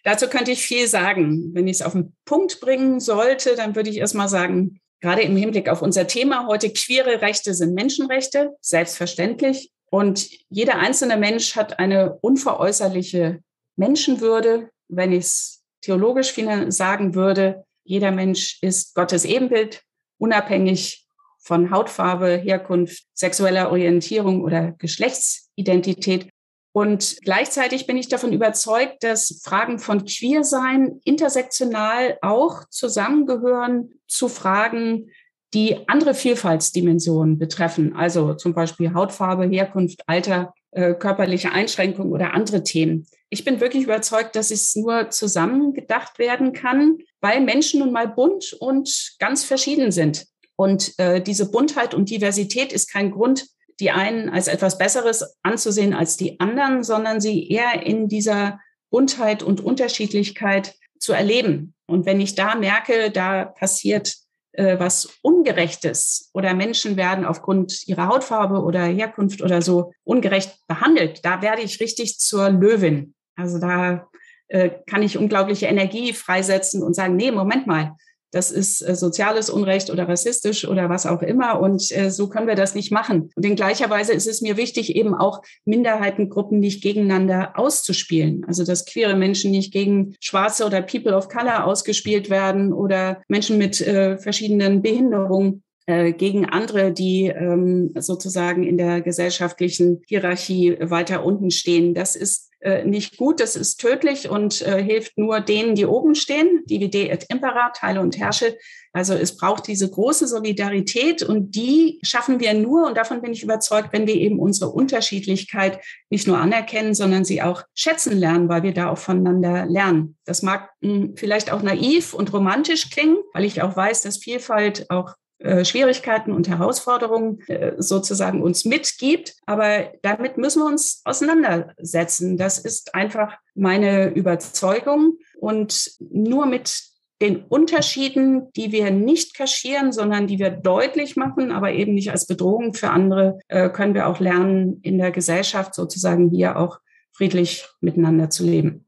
Dazu könnte ich viel sagen. Wenn ich es auf den Punkt bringen sollte, dann würde ich erstmal sagen, gerade im Hinblick auf unser Thema heute, queere Rechte sind Menschenrechte, selbstverständlich. Und jeder einzelne Mensch hat eine unveräußerliche Menschenwürde. Wenn ich es theologisch sagen würde, jeder Mensch ist Gottes Ebenbild, unabhängig von Hautfarbe, Herkunft, sexueller Orientierung oder Geschlechtsidentität. Und gleichzeitig bin ich davon überzeugt, dass Fragen von Queersein intersektional auch zusammengehören zu Fragen, die andere Vielfaltsdimensionen betreffen, also zum Beispiel Hautfarbe, Herkunft, Alter, äh, körperliche Einschränkungen oder andere Themen. Ich bin wirklich überzeugt, dass es nur zusammen gedacht werden kann, weil Menschen nun mal bunt und ganz verschieden sind. Und äh, diese Buntheit und Diversität ist kein Grund, die einen als etwas Besseres anzusehen als die anderen, sondern sie eher in dieser Buntheit und Unterschiedlichkeit zu erleben. Und wenn ich da merke, da passiert äh, was Ungerechtes oder Menschen werden aufgrund ihrer Hautfarbe oder Herkunft oder so ungerecht behandelt, da werde ich richtig zur Löwin. Also da äh, kann ich unglaubliche Energie freisetzen und sagen, nee, Moment mal, das ist äh, soziales Unrecht oder rassistisch oder was auch immer. Und äh, so können wir das nicht machen. Und in gleicher Weise ist es mir wichtig, eben auch Minderheitengruppen nicht gegeneinander auszuspielen. Also dass queere Menschen nicht gegen Schwarze oder People of Color ausgespielt werden oder Menschen mit äh, verschiedenen Behinderungen äh, gegen andere, die ähm, sozusagen in der gesellschaftlichen Hierarchie weiter unten stehen. Das ist äh, nicht gut, das ist tödlich und äh, hilft nur denen, die oben stehen, divide et impera, teile und herrsche. Also es braucht diese große Solidarität und die schaffen wir nur, und davon bin ich überzeugt, wenn wir eben unsere Unterschiedlichkeit nicht nur anerkennen, sondern sie auch schätzen lernen, weil wir da auch voneinander lernen. Das mag mh, hm, vielleicht auch naiv und romantisch klingen, weil ich auch weiß, dass Vielfalt auch äh, Schwierigkeiten und Herausforderungen äh, sozusagen uns mitgibt. Aber damit müssen wir uns auseinandersetzen. Das ist einfach meine Überzeugung. Und nur mit den Unterschieden, die wir nicht kaschieren, sondern die wir deutlich machen, aber eben nicht als Bedrohung für andere, äh, können wir auch lernen, in der Gesellschaft sozusagen hier auch friedlich miteinander zu leben.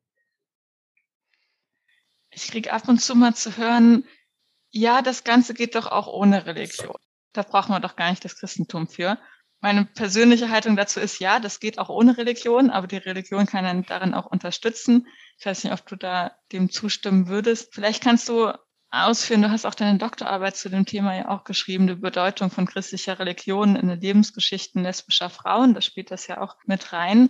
Ich kriege ab und zu mal zu hören, ja, das Ganze geht doch auch ohne Religion. Da brauchen wir doch gar nicht das Christentum für. Meine persönliche Haltung dazu ist, ja, das geht auch ohne Religion, aber die Religion kann dann darin auch unterstützen. Ich weiß nicht, ob du da dem zustimmen würdest. Vielleicht kannst du ausführen, du hast auch deine Doktorarbeit zu dem Thema ja auch geschrieben, die Bedeutung von christlicher Religion in den Lebensgeschichten lesbischer Frauen. Da spielt das ja auch mit rein.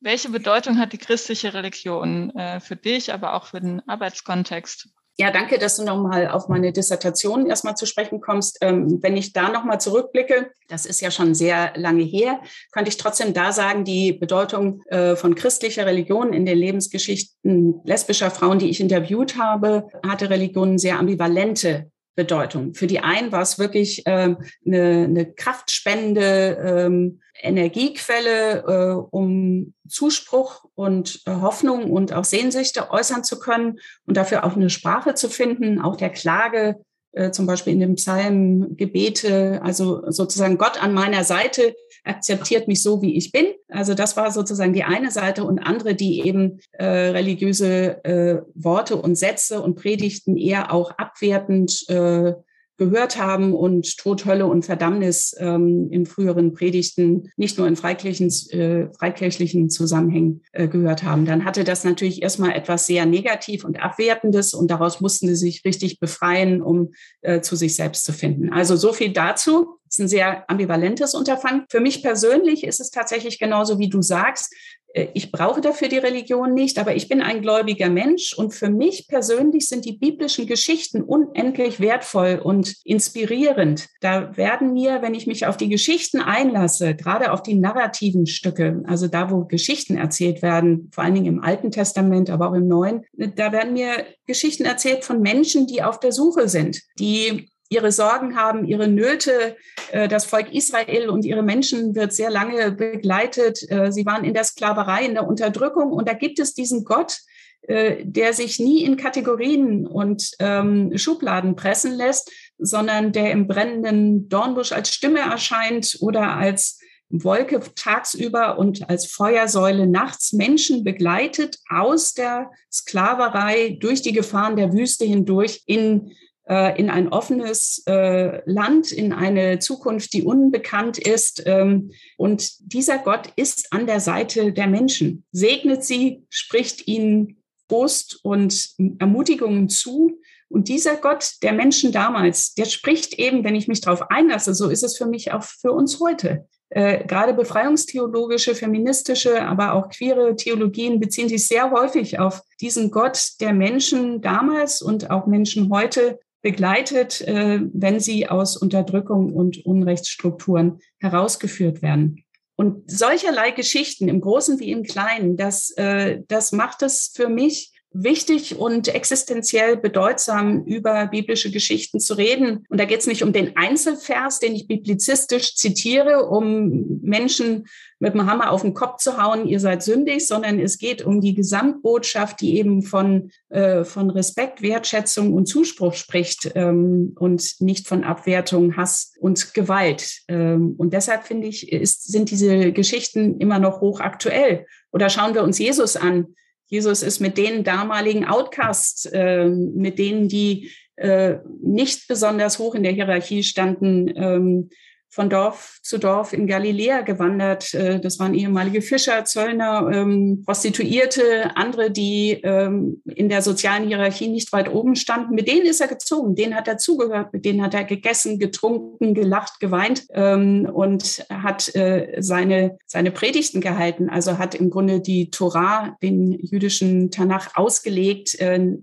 Welche Bedeutung hat die christliche Religion äh, für dich, aber auch für den Arbeitskontext? Ja, danke, dass du nochmal auf meine Dissertation erstmal zu sprechen kommst. Ähm, wenn ich da nochmal zurückblicke, das ist ja schon sehr lange her, könnte ich trotzdem da sagen, die Bedeutung äh, von christlicher Religion in den Lebensgeschichten lesbischer Frauen, die ich interviewt habe, hatte Religion sehr ambivalente Bedeutung. Für die einen war es wirklich ähm, eine, eine kraftspende ähm, Energiequelle, äh, um Zuspruch und äh, Hoffnung und auch Sehnsüchte äußern zu können und dafür auch eine Sprache zu finden, auch der Klage, äh, zum Beispiel in dem Psalm Gebete, also sozusagen Gott an meiner Seite akzeptiert mich so, wie ich bin. Also das war sozusagen die eine Seite und andere, die eben äh, religiöse äh, Worte und Sätze und Predigten eher auch abwertend äh, gehört haben und Tod, Hölle und Verdammnis ähm, in früheren Predigten nicht nur in freikirchlichen, äh, freikirchlichen Zusammenhängen äh, gehört haben. Dann hatte das natürlich erstmal etwas sehr Negativ und Abwertendes und daraus mussten sie sich richtig befreien, um äh, zu sich selbst zu finden. Also so viel dazu. Ist ein sehr ambivalentes Unterfangen. Für mich persönlich ist es tatsächlich genauso, wie du sagst. Äh, ich brauche dafür die Religion nicht, aber ich bin ein gläubiger Mensch und für mich persönlich sind die biblischen Geschichten unendlich wertvoll und inspirierend. Da werden mir, wenn ich mich auf die Geschichten einlasse, gerade auf die narrativen Stücke, also da, wo Geschichten erzählt werden, vor allen Dingen im Alten Testament, aber auch im Neuen, da werden mir Geschichten erzählt von Menschen, die auf der Suche sind, die ihre Sorgen haben, ihre Nöte. Äh, das Volk Israel und ihre Menschen wird sehr lange begleitet. Äh, sie waren in der Sklaverei, in der Unterdrückung. Und da gibt es diesen Gott, äh, der sich nie in Kategorien und ähm, Schubladen pressen lässt, sondern der im brennenden Dornbusch als Stimme erscheint oder als Wolke tagsüber und als Feuersäule nachts Menschen begleitet aus der Sklaverei durch die Gefahren der Wüste hindurch in äh, in ein offenes äh, Land, in eine Zukunft, die unbekannt ist. Ähm, und dieser Gott ist an der Seite der Menschen, segnet sie, spricht ihnen Trost und Ermutigungen zu. Und dieser Gott der Menschen damals, der spricht eben, wenn ich mich darauf einlasse, so ist es für mich auch für uns heute. Äh, gerade befreiungstheologische, feministische, aber auch queere Theologien beziehen sich sehr häufig auf diesen Gott der Menschen damals und auch Menschen heute begleitet, äh, wenn sie aus Unterdrückung und Unrechtsstrukturen herausgeführt werden. Und solcherlei Geschichten im Großen wie im Kleinen, das, äh, das macht es für mich wichtig und existenziell bedeutsam, über biblische Geschichten zu reden. Und da geht es nicht um den Einzelvers, den ich biblizistisch zitiere, um Menschen mit dem Hammer auf den Kopf zu hauen, ihr seid sündig, sondern es geht um die Gesamtbotschaft, die eben von, äh, von Respekt, Wertschätzung und Zuspruch spricht ähm, und nicht von Abwertung, Hass und Gewalt. Ähm, und deshalb finde ich, ist, sind diese Geschichten immer noch hochaktuell. Oder schauen wir uns Jesus an Jesus ist mit den damaligen Outcasts, äh, mit denen, die äh, nicht besonders hoch in der Hierarchie standen, ähm, von Dorf zu Dorf in Galiläa gewandert. Äh, das waren ehemalige Fischer, Zöllner, ähm, Prostituierte, andere, die ähm, in der sozialen Hierarchie nicht weit oben standen. Mit denen ist er gezogen, denen hat er zugehört, mit denen hat er gegessen, getrunken, gelacht, geweint ähm, und hat äh, seine, seine Predigten gehalten. Also hat im Grunde die Torah, den jüdischen Tanach, ausgelegt, äh,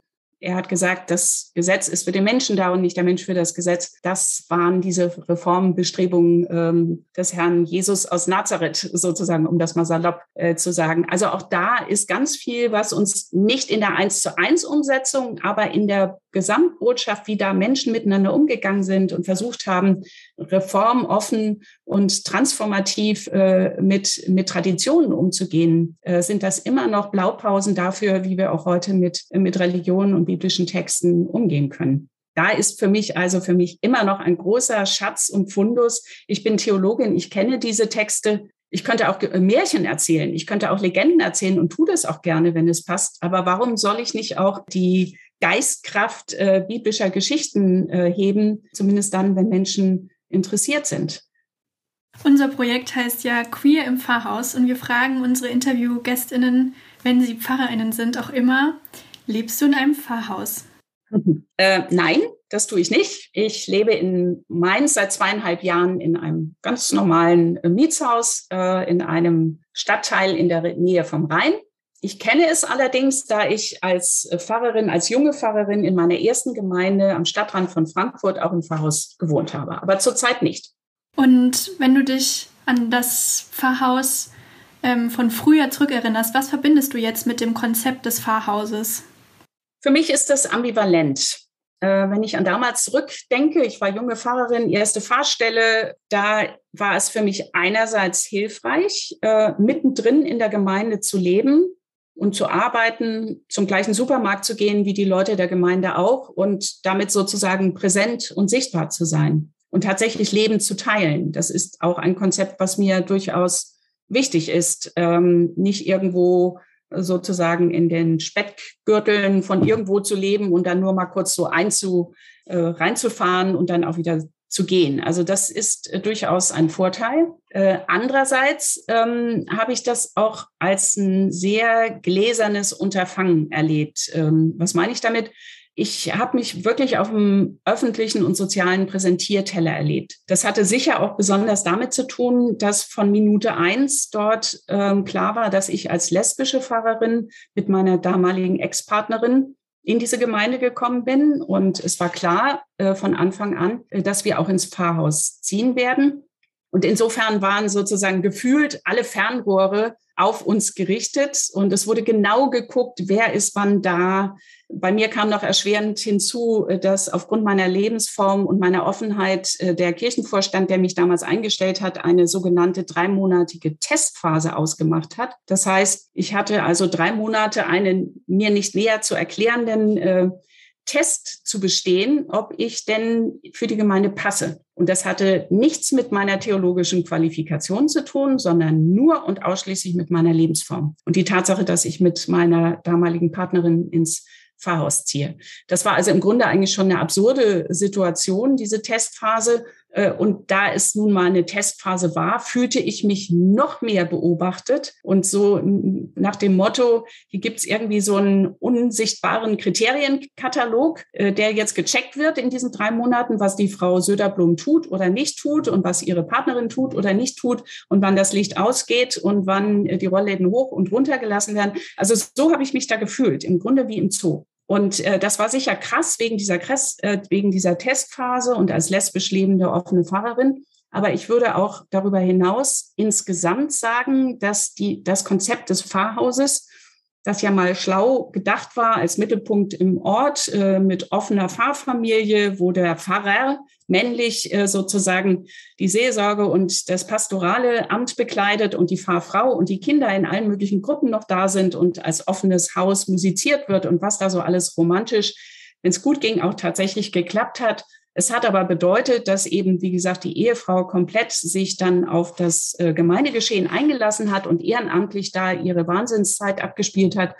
er hat gesagt, das Gesetz ist für den Menschen da und nicht der Mensch für das Gesetz. Das waren diese Reformbestrebungen ähm, des Herrn Jesus aus Nazareth, sozusagen, um das mal salopp äh, zu sagen. Also auch da ist ganz viel, was uns nicht in der Eins zu eins Umsetzung, aber in der Gesamtbotschaft, wie da Menschen miteinander umgegangen sind und versucht haben, reformoffen und transformativ äh, mit, mit Traditionen umzugehen, äh, sind das immer noch Blaupausen dafür, wie wir auch heute mit, mit Religionen und biblischen Texten umgehen können. Da ist für mich also für mich immer noch ein großer Schatz und Fundus. Ich bin Theologin, ich kenne diese Texte. Ich könnte auch Märchen erzählen, ich könnte auch Legenden erzählen und tue das auch gerne, wenn es passt. Aber warum soll ich nicht auch die Geistkraft äh, biblischer Geschichten äh, heben, zumindest dann, wenn Menschen interessiert sind? Unser Projekt heißt ja Queer im Pfarrhaus und wir fragen unsere Interviewgästinnen, wenn sie Pfarrerinnen sind, auch immer, Lebst du in einem Pfarrhaus? Äh, nein, das tue ich nicht. Ich lebe in Mainz seit zweieinhalb Jahren in einem ganz normalen äh, Mietshaus äh, in einem Stadtteil in der Nähe vom Rhein. Ich kenne es allerdings, da ich als äh, Pfarrerin, als junge Pfarrerin in meiner ersten Gemeinde am Stadtrand von Frankfurt auch im Pfarrhaus gewohnt habe, aber zurzeit nicht. Und wenn du dich an das Pfarrhaus ähm, von früher zurückerinnerst, was verbindest du jetzt mit dem Konzept des Pfarrhauses? Für mich ist das ambivalent. Äh, wenn ich an damals zurückdenke, ich war junge Fahrerin, erste Fahrstelle, da war es für mich einerseits hilfreich, äh, mittendrin in der Gemeinde zu leben und zu arbeiten, zum gleichen Supermarkt zu gehen wie die Leute der Gemeinde auch und damit sozusagen präsent und sichtbar zu sein und tatsächlich Leben zu teilen. Das ist auch ein Konzept, was mir durchaus wichtig ist, ähm, nicht irgendwo sozusagen in den Speckgürteln von irgendwo zu leben und dann nur mal kurz so einzu, äh, reinzufahren und dann auch wieder zu gehen. Also das ist äh, durchaus ein Vorteil. Äh, andererseits ähm, habe ich das auch als ein sehr gläsernes Unterfangen erlebt. Ähm, was meine ich damit? ich habe mich wirklich auf dem öffentlichen und sozialen Präsentierteller erlebt. Das hatte sicher auch besonders damit zu tun, dass von Minute eins dort ähm, klar war, dass ich als lesbische Pfarrerin mit meiner damaligen Ex-Partnerin in diese Gemeinde gekommen bin. Und es war klar äh, von Anfang an, äh, dass wir auch ins Pfarrhaus ziehen werden. Und insofern waren sozusagen gefühlt alle Fernrohre auf uns gerichtet und es wurde genau geguckt, wer ist wann da, bei mir kam noch erschwerend hinzu, äh, dass aufgrund meiner Lebensform und meiner Offenheit äh, der Kirchenvorstand, der mich damals eingestellt hat, eine sogenannte dreimonatige Testphase ausgemacht hat. Das heißt, ich hatte also drei Monate einen mir nicht näher zu erklärenden äh, Test zu bestehen, ob ich denn für die Gemeinde passe. Und das hatte nichts mit meiner theologischen Qualifikation zu tun, sondern nur und ausschließlich mit meiner Lebensform. Und die Tatsache, dass ich mit meiner damaligen Partnerin ins Pfarrhaus ziehe. Das war also im Grunde eigentlich schon eine absurde Situation, diese Testphase. Äh, und da es nun mal eine Testphase war, fühlte ich mich noch mehr beobachtet. Und so nach dem Motto, hier gibt es irgendwie so einen unsichtbaren Kriterienkatalog, äh, der jetzt gecheckt wird in diesen drei Monaten, was die Frau Söderblom tut oder nicht tut und was ihre Partnerin tut oder nicht tut und wann das Licht ausgeht und wann äh, die Rollläden hoch und runter gelassen werden. Also so habe ich mich da gefühlt, im Grunde wie im Zoo. Und äh, das war sicher krass wegen dieser, äh, wegen dieser Testphase und als lesbisch lebende offene Pfarrerin. Aber ich würde auch darüber hinaus insgesamt sagen, dass die, das Konzept des Pfarrhauses das ja mal schlau gedacht war als Mittelpunkt im Ort äh, mit offener Pfarrfamilie, wo der Pfarrer männlich äh, sozusagen die Seelsorge und das pastorale Amt bekleidet und die Pfarrfrau und die Kinder in allen möglichen Gruppen noch da sind und als offenes Haus musiziert wird und was da so alles romantisch, wenn es gut ging, auch tatsächlich geklappt hat. Es hat aber bedeutet, dass eben, wie gesagt, die Ehefrau komplett sich dann auf das äh, Gemeindegeschehen eingelassen hat und ehrenamtlich da ihre Wahnsinnszeit abgespielt hat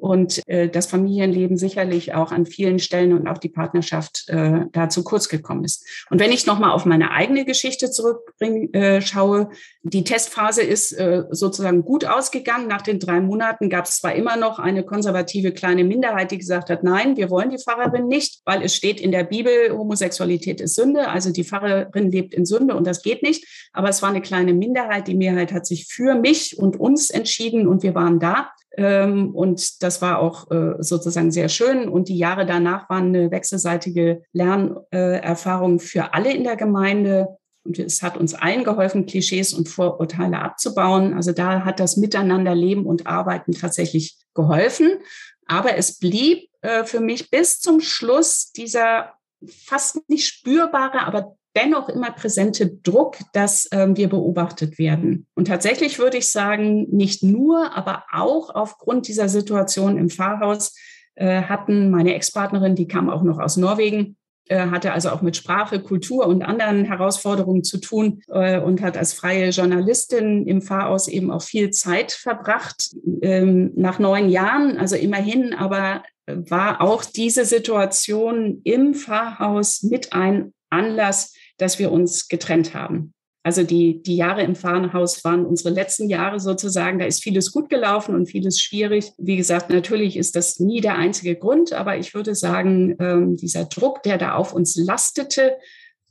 und äh, das Familienleben sicherlich auch an vielen Stellen und auch die Partnerschaft äh, da zu kurz gekommen ist. Und wenn ich nochmal auf meine eigene Geschichte zurückschaue, äh, die Testphase ist äh, sozusagen gut ausgegangen. Nach den drei Monaten gab es zwar immer noch eine konservative kleine Minderheit, die gesagt hat, nein, wir wollen die Pfarrerin nicht, weil es steht in der Bibel, Homosexualität ist Sünde, also die Pfarrerin lebt in Sünde und das geht nicht. Aber es war eine kleine Minderheit. Die Mehrheit hat sich für mich und uns entschieden und wir waren da. Ähm, und das war auch äh, sozusagen sehr schön. Und die Jahre danach waren eine wechselseitige Lernerfahrung für alle in der Gemeinde. Und es hat uns allen geholfen, Klischees und Vorurteile abzubauen. Also da hat das Miteinander Leben und Arbeiten tatsächlich geholfen. Aber es blieb äh, für mich bis zum Schluss dieser fast nicht spürbare, aber dennoch immer präsente Druck, dass ähm, wir beobachtet werden. Und tatsächlich würde ich sagen, nicht nur, aber auch aufgrund dieser Situation im Pfarrhaus äh, hatten meine Ex-Partnerin, die kam auch noch aus Norwegen, äh, hatte also auch mit Sprache, Kultur und anderen Herausforderungen zu tun äh, und hat als freie Journalistin im Pfarrhaus eben auch viel Zeit verbracht. Ähm, nach neun Jahren, also immerhin, aber war auch diese Situation im Pfarrhaus mit ein Anlass, dass wir uns getrennt haben. Also die, die Jahre im Pfarrhaus waren unsere letzten Jahre sozusagen. Da ist vieles gut gelaufen und vieles schwierig. Wie gesagt, natürlich ist das nie der einzige Grund, aber ich würde sagen, ähm, dieser Druck, der da auf uns lastete,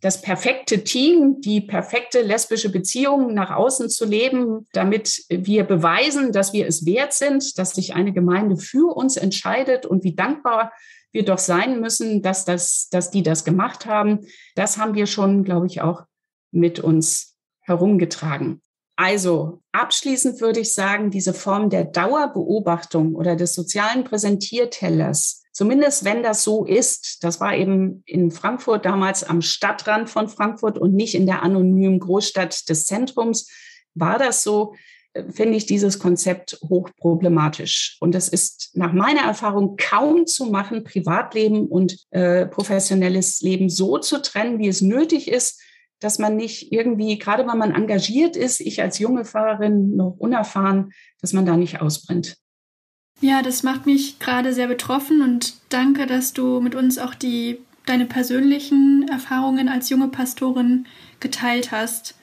das perfekte Team, die perfekte lesbische Beziehung nach außen zu leben, damit wir beweisen, dass wir es wert sind, dass sich eine Gemeinde für uns entscheidet und wie dankbar wir doch sein müssen, dass, das, dass die das gemacht haben. Das haben wir schon, glaube ich, auch mit uns herumgetragen. Also abschließend würde ich sagen, diese Form der Dauerbeobachtung oder des sozialen Präsentiertellers, zumindest wenn das so ist, das war eben in Frankfurt damals am Stadtrand von Frankfurt und nicht in der anonymen Großstadt des Zentrums, war das so, finde ich dieses Konzept hochproblematisch. Und es ist nach meiner Erfahrung kaum zu machen, Privatleben und äh, professionelles Leben so zu trennen, wie es nötig ist, dass man nicht irgendwie, gerade wenn man engagiert ist, ich als junge Fahrerin noch unerfahren, dass man da nicht ausbrennt. Ja, das macht mich gerade sehr betroffen und danke, dass du mit uns auch die deine persönlichen Erfahrungen als junge Pastorin geteilt hast.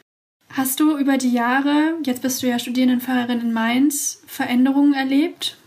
Hast du über die Jahre, jetzt bist du ja Studierendenpfarrerin in Mainz, Veränderungen erlebt?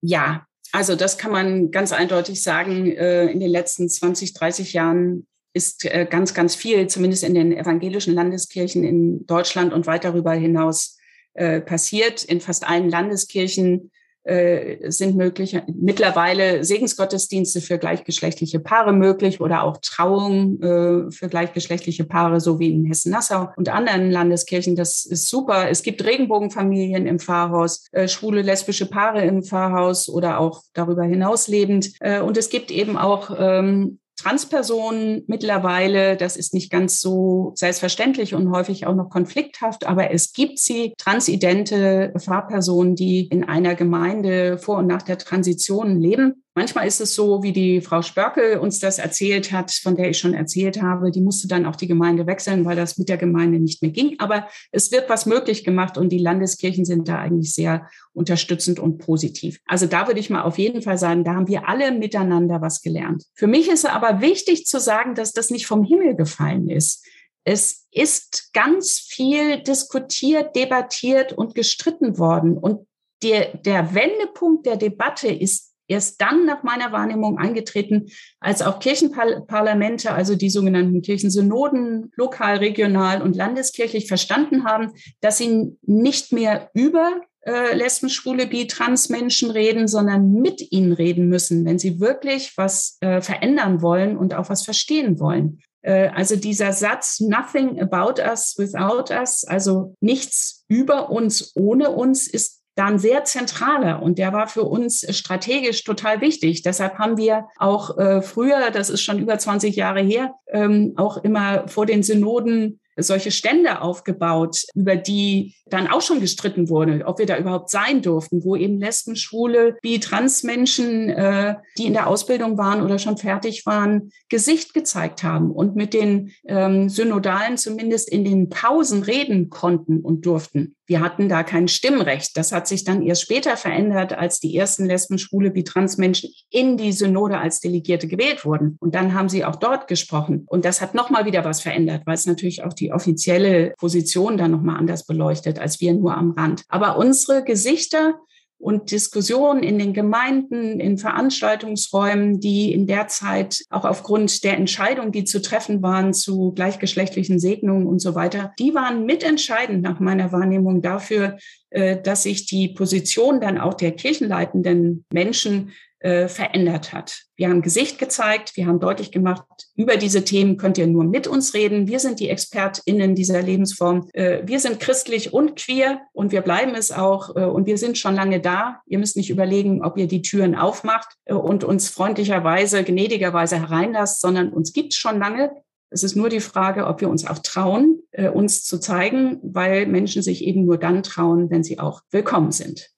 Ja, also das kann man ganz eindeutig sagen. Äh, in den letzten 20, 30 Jahren ist äh, ganz, ganz viel, zumindest in den evangelischen Landeskirchen in Deutschland und weit darüber hinaus äh, passiert. In fast allen Landeskirchen äh, sind möglich, mittlerweile Segensgottesdienste für gleichgeschlechtliche Paare möglich oder auch Trauung äh, für gleichgeschlechtliche Paare, so wie in Hessen-Nassau und anderen Landeskirchen. Das ist super. Es gibt Regenbogenfamilien im Pfarrhaus, äh, schwule, lesbische Paare im Pfarrhaus oder auch darüber hinaus lebend. Äh, und es gibt eben auch ähm, Transpersonen mittlerweile, das ist nicht ganz so selbstverständlich und häufig auch noch konflikthaft, aber es gibt sie, transidente Fahrpersonen, die in einer Gemeinde vor und nach der Transition leben. Manchmal ist es so, wie die Frau Spörkel uns das erzählt hat, von der ich schon erzählt habe, die musste dann auch die Gemeinde wechseln, weil das mit der Gemeinde nicht mehr ging. Aber es wird was möglich gemacht und die Landeskirchen sind da eigentlich sehr unterstützend und positiv. Also da würde ich mal auf jeden Fall sagen, da haben wir alle miteinander was gelernt. Für mich ist aber wichtig zu sagen, dass das nicht vom Himmel gefallen ist. Es ist ganz viel diskutiert, debattiert und gestritten worden. Und der, der Wendepunkt der Debatte ist erst dann nach meiner Wahrnehmung eingetreten, als auch Kirchenparlamente, also die sogenannten Kirchensynoden, lokal, regional und landeskirchlich verstanden haben, dass sie nicht mehr über äh, Lesben, Schwule, Bi, Trans-Menschen reden, sondern mit ihnen reden müssen, wenn sie wirklich was äh, verändern wollen und auch was verstehen wollen. Äh, also dieser Satz, nothing about us without us, also nichts über uns ohne uns, ist da ein sehr zentraler und der war für uns strategisch total wichtig. Deshalb haben wir auch äh, früher, das ist schon über 20 Jahre her, ähm, auch immer vor den Synoden solche Stände aufgebaut, über die dann auch schon gestritten wurde, ob wir da überhaupt sein durften, wo eben Lesben, Schwule, Bi, Transmenschen, äh, die in der Ausbildung waren oder schon fertig waren, Gesicht gezeigt haben und mit den ähm, Synodalen zumindest in den Pausen reden konnten und durften. Wir hatten da kein Stimmrecht. Das hat sich dann erst später verändert, als die ersten Lesben, Schwule, wie Transmenschen in die Synode als Delegierte gewählt wurden. Und dann haben sie auch dort gesprochen. Und das hat nochmal wieder was verändert, weil es natürlich auch die offizielle Position dann nochmal anders beleuchtet, als wir nur am Rand. Aber unsere Gesichter und Diskussionen in den Gemeinden, in Veranstaltungsräumen, die in der Zeit auch aufgrund der Entscheidungen, die zu treffen waren zu gleichgeschlechtlichen Segnungen und so weiter, die waren mitentscheidend nach meiner Wahrnehmung dafür, äh, dass sich die Position dann auch der kirchenleitenden Menschen äh, verändert hat. Wir haben Gesicht gezeigt, wir haben deutlich gemacht, über diese Themen könnt ihr nur mit uns reden. Wir sind die ExpertInnen dieser Lebensform. Äh, wir sind christlich und queer und wir bleiben es auch äh, und wir sind schon lange da. Ihr müsst nicht überlegen, ob ihr die Türen aufmacht äh, und uns freundlicherweise, gnädigerweise hereinlasst, sondern uns gibt es schon lange. Es ist nur die Frage, ob wir uns auch trauen, äh, uns zu zeigen, weil Menschen sich eben nur dann trauen, wenn sie auch willkommen sind.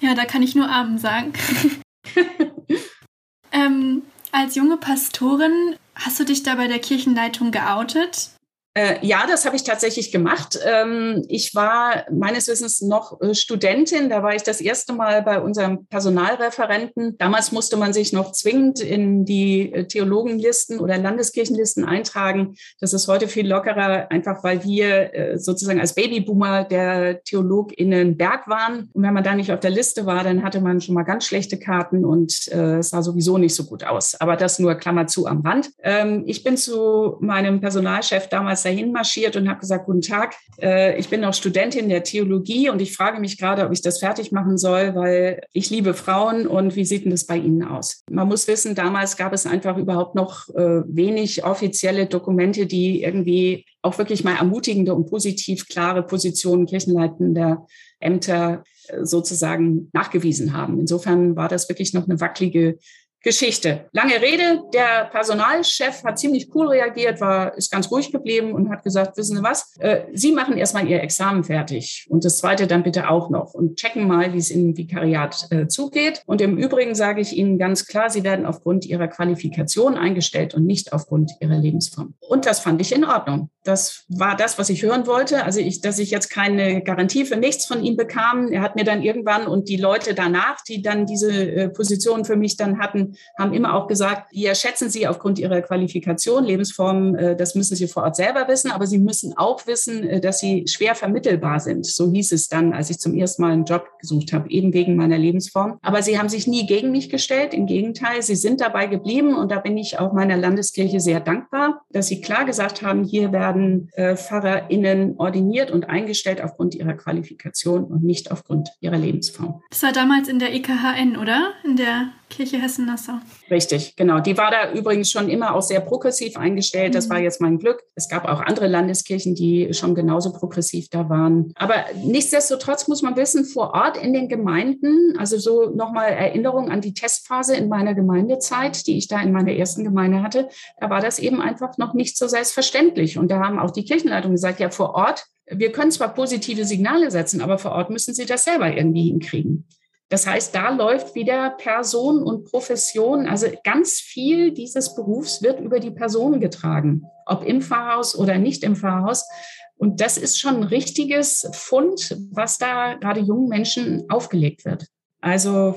Ja, da kann ich nur Amen sagen. ähm, als junge Pastorin hast du dich da bei der Kirchenleitung geoutet? Äh, ja, das habe ich tatsächlich gemacht. Ähm, ich war meines Wissens noch äh, Studentin. Da war ich das erste Mal bei unserem Personalreferenten. Damals musste man sich noch zwingend in die äh, Theologenlisten oder Landeskirchenlisten eintragen. Das ist heute viel lockerer, einfach weil wir äh, sozusagen als Babyboomer der TheologInnen Berg waren. Und wenn man da nicht auf der Liste war, dann hatte man schon mal ganz schlechte Karten und äh, es sah sowieso nicht so gut aus. Aber das nur Klammer zu am Rand. Ähm, ich bin zu meinem Personalchef damals dahin marschiert und habe gesagt, guten Tag, äh, ich bin noch Studentin der Theologie und ich frage mich gerade, ob ich das fertig machen soll, weil ich liebe Frauen und wie sieht denn das bei Ihnen aus? Man muss wissen, damals gab es einfach überhaupt noch äh, wenig offizielle Dokumente, die irgendwie auch wirklich mal ermutigende und positiv klare Positionen kirchenleitender Ämter äh, sozusagen nachgewiesen haben. Insofern war das wirklich noch eine wackelige Geschichte. Lange Rede, der Personalchef hat ziemlich cool reagiert, war, ist ganz ruhig geblieben und hat gesagt, wissen Sie was, äh, Sie machen erstmal Ihr Examen fertig und das zweite dann bitte auch noch und checken mal, wie es im Vikariat äh, zugeht. Und im Übrigen sage ich Ihnen ganz klar, Sie werden aufgrund Ihrer Qualifikation eingestellt und nicht aufgrund Ihrer Lebensform. Und das fand ich in Ordnung. Das war das, was ich hören wollte. Also ich, dass ich jetzt keine Garantie für nichts von ihm bekam. Er hat mir dann irgendwann und die Leute danach, die dann diese äh, Position für mich dann hatten, haben immer auch gesagt, wir schätzen Sie aufgrund Ihrer Qualifikation, Lebensform, äh, das müssen Sie vor Ort selber wissen, aber Sie müssen auch wissen, äh, dass Sie schwer vermittelbar sind. So hieß es dann, als ich zum ersten Mal einen Job gesucht habe, eben wegen meiner Lebensform. Aber Sie haben sich nie gegen mich gestellt. Im Gegenteil, Sie sind dabei geblieben und da bin ich auch meiner Landeskirche sehr dankbar, dass Sie klar gesagt haben, hier werden äh, PfarrerInnen ordiniert und eingestellt aufgrund ihrer Qualifikation und nicht aufgrund ihrer Lebensform. Das war damals in der EKHN, oder? In der Kirche Hessen-Nassau. Richtig, genau. Die war da übrigens schon immer auch sehr progressiv eingestellt. Das mhm. war jetzt mein Glück. Es gab auch andere Landeskirchen, die schon genauso progressiv da waren. Aber nichtsdestotrotz muss man wissen, vor Ort in den Gemeinden, also so nochmal Erinnerung an die Testphase in meiner Gemeindezeit, die ich da in meiner ersten Gemeinde hatte, da war das eben einfach noch nicht so selbstverständlich. Und da haben auch die Kirchenleitungen gesagt, ja, vor Ort, wir können zwar positive Signale setzen, aber vor Ort müssen sie das selber irgendwie hinkriegen. Das heißt, da läuft wieder Person und Profession. Also ganz viel dieses Berufs wird über die Person getragen, ob im Pfarrhaus oder nicht im Pfarrhaus. Und das ist schon ein richtiges Fund, was da gerade jungen Menschen aufgelegt wird. Also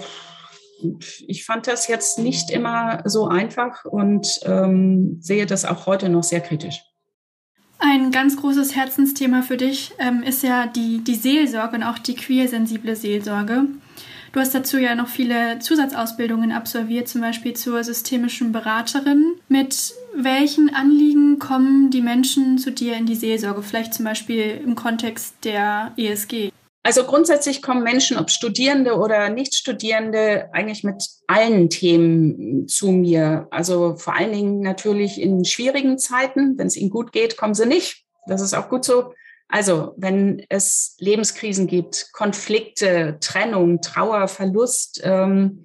ich fand das jetzt nicht immer so einfach und ähm, sehe das auch heute noch sehr kritisch. Ein ganz großes Herzensthema für dich ähm, ist ja die, die Seelsorge und auch die queersensible Seelsorge. Du hast dazu ja noch viele Zusatzausbildungen absolviert, zum Beispiel zur systemischen Beraterin. Mit welchen Anliegen kommen die Menschen zu dir in die Seelsorge? Vielleicht zum Beispiel im Kontext der ESG. Also grundsätzlich kommen Menschen, ob Studierende oder Nichtstudierende, eigentlich mit allen Themen zu mir. Also vor allen Dingen natürlich in schwierigen Zeiten. Wenn es ihnen gut geht, kommen sie nicht. Das ist auch gut so. Also, wenn es Lebenskrisen gibt, Konflikte, Trennung, Trauer, Verlust, ähm,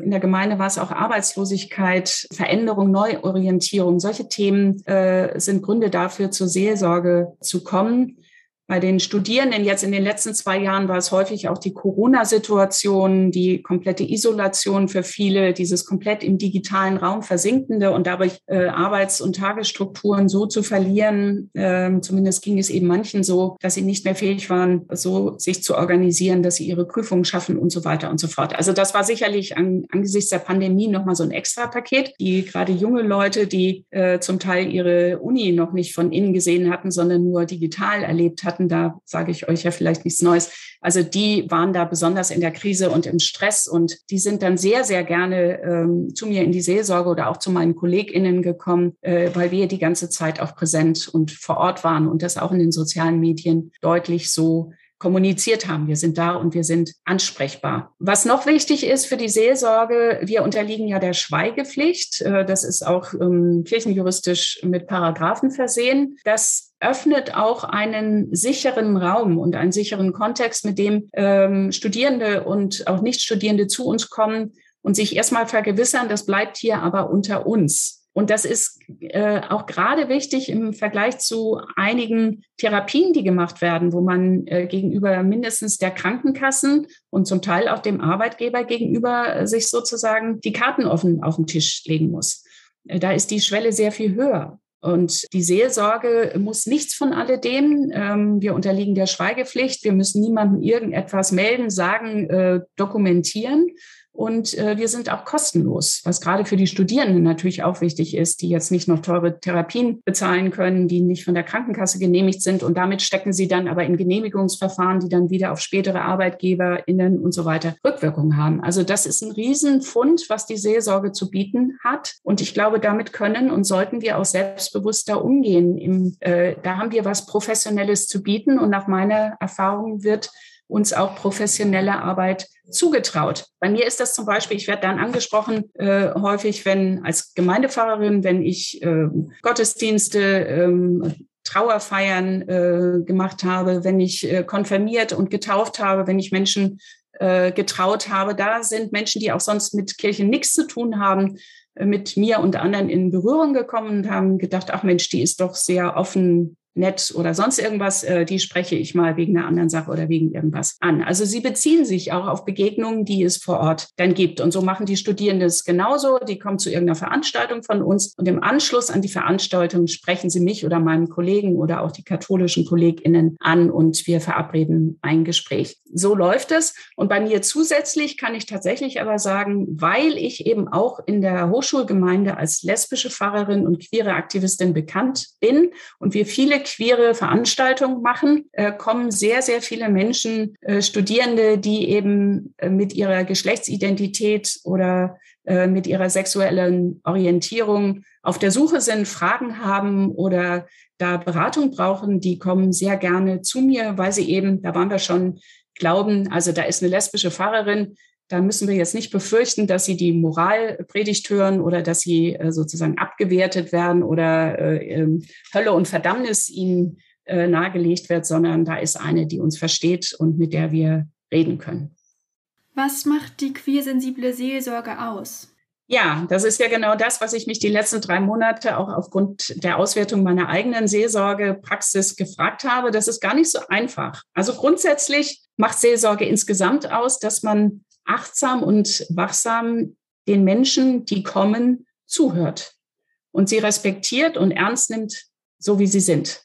in der Gemeinde war es auch Arbeitslosigkeit, Veränderung, Neuorientierung. Solche Themen äh, sind Gründe dafür, zur Seelsorge zu kommen. Bei den Studierenden jetzt in den letzten zwei Jahren war es häufig auch die Corona-Situation, die komplette Isolation für viele, dieses komplett im digitalen Raum versinkende und dadurch äh, Arbeits- und Tagesstrukturen so zu verlieren. Ähm, zumindest ging es eben manchen so, dass sie nicht mehr fähig waren, so sich zu organisieren, dass sie ihre Prüfungen schaffen und so weiter und so fort. Also das war sicherlich an, angesichts der Pandemie nochmal so ein Extra-Paket, die gerade junge Leute, die äh, zum Teil ihre Uni noch nicht von innen gesehen hatten, sondern nur digital erlebt hatten, hatten, da sage ich euch ja vielleicht nichts Neues. Also die waren da besonders in der Krise und im Stress und die sind dann sehr, sehr gerne ähm, zu mir in die Seelsorge oder auch zu meinen KollegInnen gekommen, äh, weil wir die ganze Zeit auch präsent und vor Ort waren und das auch in den sozialen Medien deutlich so kommuniziert haben. Wir sind da und wir sind ansprechbar. Was noch wichtig ist für die Seelsorge, wir unterliegen ja der Schweigepflicht. Äh, das ist auch ähm, kirchenjuristisch mit Paragraphen versehen. Das öffnet auch einen sicheren Raum und einen sicheren Kontext, mit dem ähm, Studierende und auch Nichtstudierende zu uns kommen und sich erstmal vergewissern, das bleibt hier aber unter uns. Und das ist äh, auch gerade wichtig im Vergleich zu einigen Therapien, die gemacht werden, wo man äh, gegenüber mindestens der Krankenkassen und zum Teil auch dem Arbeitgeber gegenüber äh, sich sozusagen die Karten offen auf den Tisch legen muss. Äh, da ist die Schwelle sehr viel höher. Und die Seelsorge muss nichts von alledem. Ähm, wir unterliegen der Schweigepflicht. Wir müssen niemandem irgendetwas melden, sagen, äh, dokumentieren. Und äh, wir sind auch kostenlos, was gerade für die Studierenden natürlich auch wichtig ist, die jetzt nicht noch teure Therapien bezahlen können, die nicht von der Krankenkasse genehmigt sind. Und damit stecken sie dann aber in Genehmigungsverfahren, die dann wieder auf spätere ArbeitgeberInnen und so weiter Rückwirkungen haben. Also das ist ein Riesenfund, was die Seelsorge zu bieten hat. Und ich glaube, damit können und sollten wir auch selbstbewusster umgehen. Im, äh, da haben wir was Professionelles zu bieten. Und nach meiner Erfahrung wird uns auch professionelle Arbeit zugetraut. Bei mir ist das zum Beispiel, ich werde dann angesprochen, äh, häufig, wenn als Gemeindepfarrerin, wenn ich äh, Gottesdienste, äh, Trauerfeiern gemacht habe, wenn ich äh, konfirmiert und getauft habe, wenn ich Menschen äh, getraut habe, da sind Menschen, die auch sonst mit Kirche nichts zu tun haben, äh, mit mir und anderen in Berührung gekommen und haben gedacht, ach Mensch, die ist doch sehr offen nett oder sonst irgendwas, äh, die spreche ich mal wegen einer anderen Sache oder wegen irgendwas an. Also sie beziehen sich auch auf Begegnungen, die es vor Ort dann gibt. Und so machen die Studierenden es genauso. Die kommen zu irgendeiner Veranstaltung von uns und im Anschluss an die Veranstaltung sprechen sie mich oder meinen Kollegen oder auch die katholischen KollegInnen an und wir verabreden ein Gespräch. So läuft es. Und bei mir zusätzlich kann ich tatsächlich aber sagen, weil ich eben auch in der Hochschulgemeinde als lesbische Pfarrerin und queere Aktivistin bekannt bin und wir viele queere Veranstaltungen machen, äh, kommen sehr, sehr viele Menschen, äh, Studierende, die eben äh, mit ihrer Geschlechtsidentität oder mit ihrer sexuellen Orientierung auf der Suche sind, Fragen haben oder da Beratung brauchen, die kommen sehr gerne zu mir, weil sie eben, da waren wir schon, glauben, also da ist eine lesbische Pfarrerin, da müssen wir jetzt nicht befürchten, dass sie die Moralpredigt hören oder dass sie äh, sozusagen abgewertet werden oder äh, ähm, Hölle und Verdammnis ihnen äh, nahegelegt wird, sondern da ist eine, die uns versteht und mit der wir reden können. Was macht die queersensible Seelsorge aus? Ja, das ist ja genau das, was ich mich die letzten drei Monate auch aufgrund der Auswertung meiner eigenen Seelsorgepraxis gefragt habe. Das ist gar nicht so einfach. Also grundsätzlich macht Seelsorge insgesamt aus, dass man achtsam und wachsam den Menschen, die kommen, zuhört und sie respektiert und ernst nimmt, so wie sie sind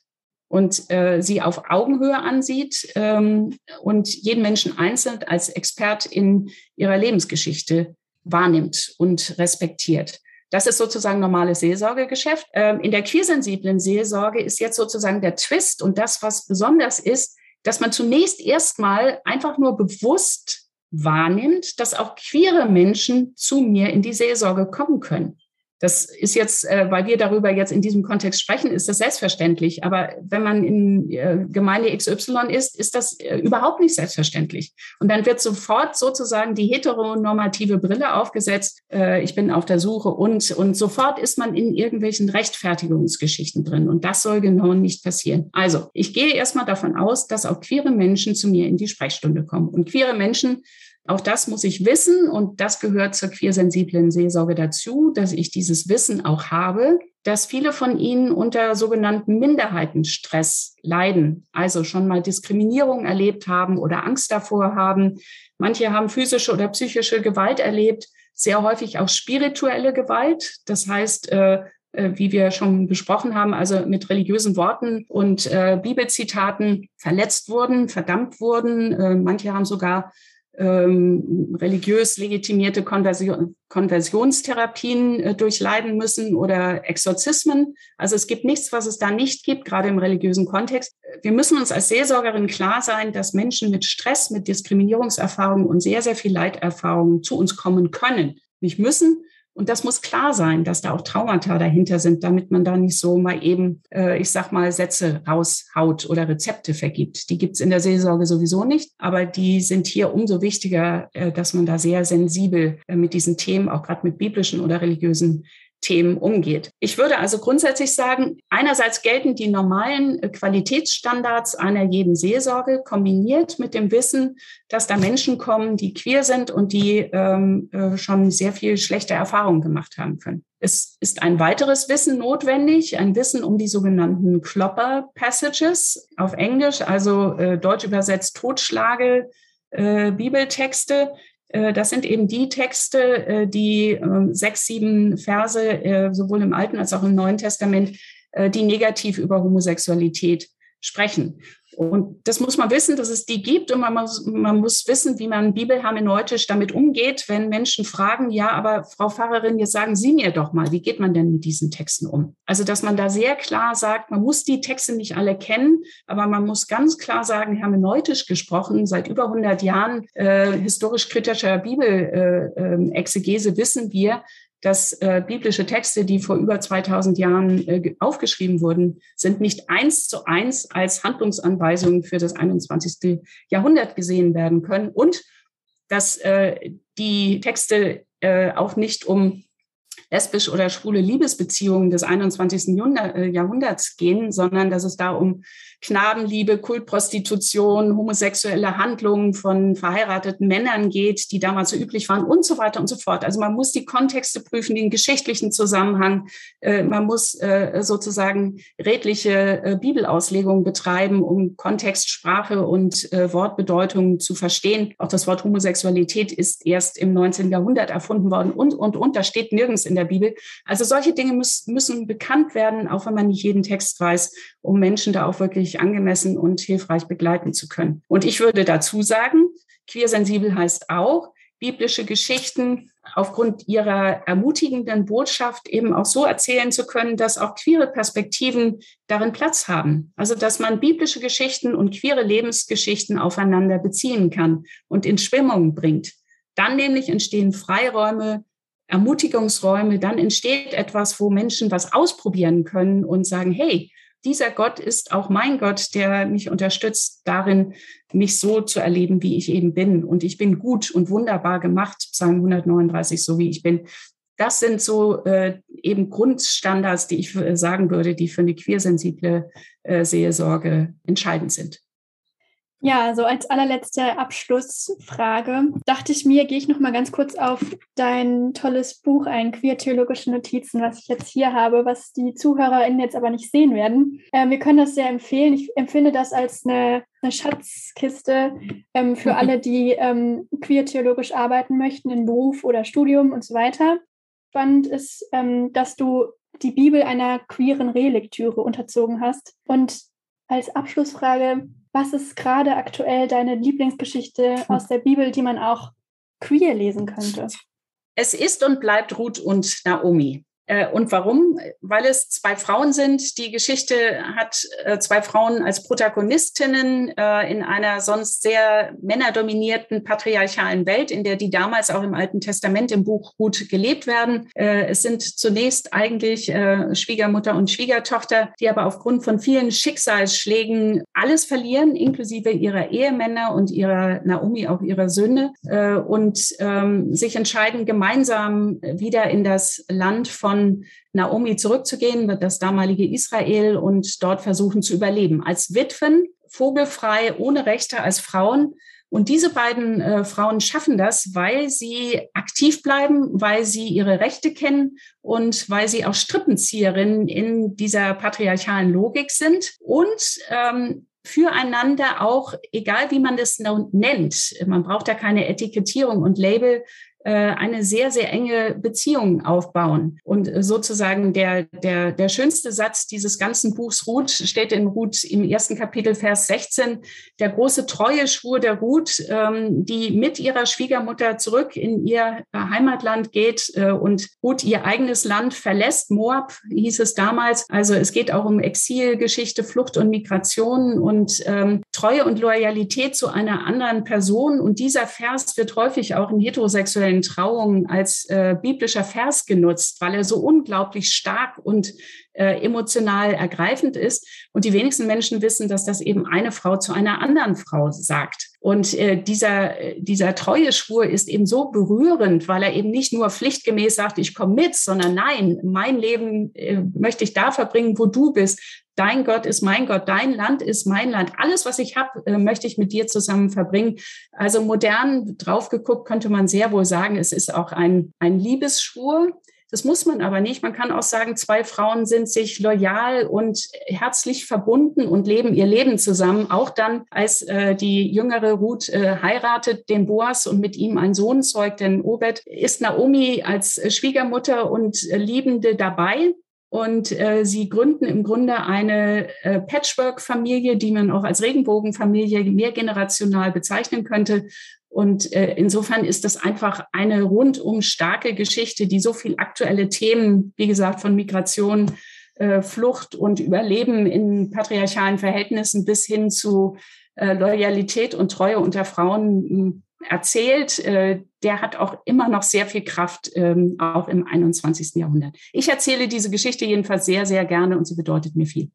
und äh, sie auf Augenhöhe ansieht ähm, und jeden Menschen einzeln als Expert in ihrer Lebensgeschichte wahrnimmt und respektiert. Das ist sozusagen normales Seelsorgegeschäft. Ähm, in der queersensiblen Seelsorge ist jetzt sozusagen der Twist und das, was besonders ist, dass man zunächst erstmal einfach nur bewusst wahrnimmt, dass auch queere Menschen zu mir in die Seelsorge kommen können. Das ist jetzt, äh, weil wir darüber jetzt in diesem Kontext sprechen, ist das selbstverständlich. Aber wenn man in äh, Gemeinde XY ist, ist das äh, überhaupt nicht selbstverständlich. Und dann wird sofort sozusagen die heteronormative Brille aufgesetzt. Äh, ich bin auf der Suche und, und sofort ist man in irgendwelchen Rechtfertigungsgeschichten drin. Und das soll genau nicht passieren. Also, ich gehe erstmal davon aus, dass auch queere Menschen zu mir in die Sprechstunde kommen. Und queere Menschen auch das muss ich wissen und das gehört zur queersensiblen Seelsorge dazu, dass ich dieses Wissen auch habe, dass viele von ihnen unter sogenannten Minderheitenstress leiden, also schon mal Diskriminierung erlebt haben oder Angst davor haben. Manche haben physische oder psychische Gewalt erlebt, sehr häufig auch spirituelle Gewalt. Das heißt, äh, äh wie wir schon besprochen haben, also mit religiösen Worten und äh, Bibelzitaten verletzt wurden, verdammt wurden. Manche haben sogar ähm, religiös legitimierte Konversion, Konversionstherapien äh, durchleiden müssen oder Exorzismen. Also es gibt nichts, was es da nicht gibt, gerade im religiösen Kontext. Wir müssen uns als Seelsorgerin klar sein, dass Menschen mit Stress, mit Diskriminierungserfahrungen und sehr, sehr viel Leiterfahrungen zu uns kommen können. Nicht müssen, und das muss klar sein, dass da auch Traumata dahinter sind, damit man da nicht so mal eben, äh, ich sag mal, Sätze raushaut oder Rezepte vergibt. Die gibt's in der Seelsorge sowieso nicht, aber die sind hier umso wichtiger, äh, dass man da sehr sensibel äh, mit diesen Themen, auch gerade mit biblischen oder religiösen Themen umgeht. Ich würde also grundsätzlich sagen, einerseits gelten die normalen äh, Qualitätsstandards einer jeden Seelsorge kombiniert mit dem Wissen, dass da Menschen kommen, die queer sind und die ähm, äh, schon sehr viel schlechte Erfahrungen gemacht haben können. Es ist ein weiteres Wissen notwendig, ein Wissen um die sogenannten Klopper Passages auf Englisch, also äh, deutsch übersetzt Totschlage, äh, Bibeltexte, das sind eben die Texte, äh, die ähm, sechs, sieben Verse, äh, sowohl im Alten als auch im Neuen Testament, die negativ über Homosexualität sprechen. Und das muss man wissen, dass es die gibt und man muss, man muss wissen, wie man bibelhermeneutisch damit umgeht, wenn Menschen fragen, ja, aber Frau Pfarrerin, jetzt sagen Sie mir doch mal, wie geht man denn mit diesen Texten um? Also, dass man da sehr klar sagt, man muss die Texte nicht alle kennen, aber man muss ganz klar sagen, hermeneutisch gesprochen, seit über 100 Jahren äh, historisch-kritischer Bibelexegese äh, äh, wissen wir, dass äh, biblische Texte, die vor über 2000 Jahren äh, aufgeschrieben wurden, sind nicht eins zu eins als Handlungsanweisungen für das 21. Jahrhundert gesehen werden können und dass äh, die Texte äh, auch nicht um lesbisch oder schwule Liebesbeziehungen des 21. Äh, Jahrhunderts gehen, sondern dass es da um Knabenliebe, Kultprostitution, homosexuelle Handlungen von verheirateten Männern geht, die damals so üblich waren und so weiter und so fort. Also man muss die Kontexte prüfen, den geschichtlichen Zusammenhang. Äh, man muss äh, sozusagen redliche Bibelauslegungen betreiben, um Kontext, Sprache und Wortbedeutung zu verstehen. Auch das Wort Homosexualität ist erst im 19. Jahrhundert erfunden worden und, und, und. Das steht nirgends in der Bibel. Also solche Dinge müssen bekannt werden, auch wenn man nicht jeden Text weiß, um Menschen da auch wirklich angemessen und hilfreich begleiten zu können. Und ich würde dazu sagen, queersensibel heißt auch, biblische Geschichten aufgrund ihrer ermutigenden Botschaft eben auch so erzählen zu können, dass auch queere Perspektiven darin Platz haben. Also dass man biblische Geschichten und queere Lebensgeschichten aufeinander beziehen kann und in Schwimmung bringt. Dann nämlich entstehen Freiräume Ermutigungsräume, dann entsteht etwas, wo Menschen was ausprobieren können und sagen, hey, dieser Gott ist auch mein Gott, der mich unterstützt darin, mich so zu erleben, wie ich eben bin. Und ich bin gut und wunderbar gemacht, Psalm 139, so wie ich bin. Das sind so äh, eben Grundstandards, die ich äh, sagen würde, die für eine queersensible äh, Seelsorge entscheidend sind. Ja, also als allerletzte Abschlussfrage dachte ich mir, gehe ich noch mal ganz kurz auf dein tolles Buch ein, Queer-theologische Notizen, was ich jetzt hier habe, was die ZuhörerInnen jetzt aber nicht sehen werden. Äh, wir können das sehr empfehlen. Ich empfinde das als eine, eine Schatzkiste ähm, für mhm. alle, die ähm, queer-theologisch arbeiten möchten, in Beruf oder Studium und so weiter. Spannend ist, ähm, dass du die Bibel einer queeren Relektüre unterzogen hast. Und als Abschlussfrage, was ist gerade aktuell deine Lieblingsgeschichte aus der Bibel, die man auch queer lesen könnte? Es ist und bleibt Ruth und Naomi. Äh, und warum? Weil es zwei Frauen sind. Die Geschichte hat äh, zwei Frauen als Protagonistinnen äh, in einer sonst sehr männerdominierten patriarchalen Welt, in der die damals auch im Alten Testament im Buch gut gelebt werden. Es sind zunächst eigentlich Schwiegermutter und Schwiegertochter, die aber aufgrund von vielen Schicksalsschlägen alles verlieren, inklusive ihrer Ehemänner und ihrer Naomi, auch ihrer Söhne, und ähm, sich entscheiden, gemeinsam wieder in das Land von von Naomi zurückzugehen, das damalige Israel und dort versuchen zu überleben. Als Witwen, vogelfrei, ohne Rechte als Frauen. Und diese beiden äh, Frauen schaffen das, weil sie aktiv bleiben, weil sie ihre Rechte kennen und weil sie auch Strippenzieherinnen in dieser patriarchalen Logik sind und ähm, füreinander auch, egal wie man das nennt, man braucht da keine Etikettierung und Label, eine sehr, sehr enge Beziehung aufbauen. Und sozusagen der, der, der schönste Satz dieses ganzen Buchs Ruth steht in Ruth im ersten Kapitel, Vers 16. Der große Treue schwur der Ruth, ähm, die mit ihrer Schwiegermutter zurück in ihr Heimatland geht äh, und Ruth ihr eigenes Land verlässt. Moab hieß es damals. Also es geht auch um Exilgeschichte, Flucht und Migration und ähm, Treue und Loyalität zu einer anderen Person. Und dieser Vers wird häufig auch in heterosexuellen offiziellen Trauungen als äh, biblischer Vers genutzt, weil er so unglaublich stark und äh, emotional ergreifend ist. Und die wenigsten Menschen wissen, dass das eben eine Frau zu einer anderen Frau sagt. Und äh, dieser, dieser Treueschwur ist eben so berührend, weil er eben nicht nur pflichtgemäß sagt, ich komme mit, sondern nein, mein Leben äh, möchte ich da verbringen, wo du bist. Dein Gott ist mein Gott, dein Land ist mein Land. Alles, was ich habe, äh, möchte ich mit dir zusammen verbringen. Also modern drauf geguckt, könnte man sehr wohl sagen, es ist auch ein, ein Liebesschwur. Das muss man aber nicht. Man kann auch sagen, zwei Frauen sind sich loyal und herzlich verbunden und leben ihr Leben zusammen. Auch dann, als äh, die jüngere Ruth äh, heiratet den Boas und mit ihm einen Sohn zeugt, den Obed, ist Naomi als Schwiegermutter und Liebende dabei. Und äh, sie gründen im Grunde eine äh, Patchwork-Familie, die man auch als Regenbogenfamilie mehrgenerational bezeichnen könnte. Und äh, insofern ist das einfach eine rundum starke Geschichte, die so viel aktuelle Themen, wie gesagt, von Migration, äh, Flucht und Überleben in patriarchalen Verhältnissen bis hin zu äh, Loyalität und Treue unter Frauen erzählt, äh, der hat auch immer noch sehr viel Kraft, ähm, auch im 21. Jahrhundert. Ich erzähle diese Geschichte jedenfalls sehr, sehr gerne und sie bedeutet mir viel.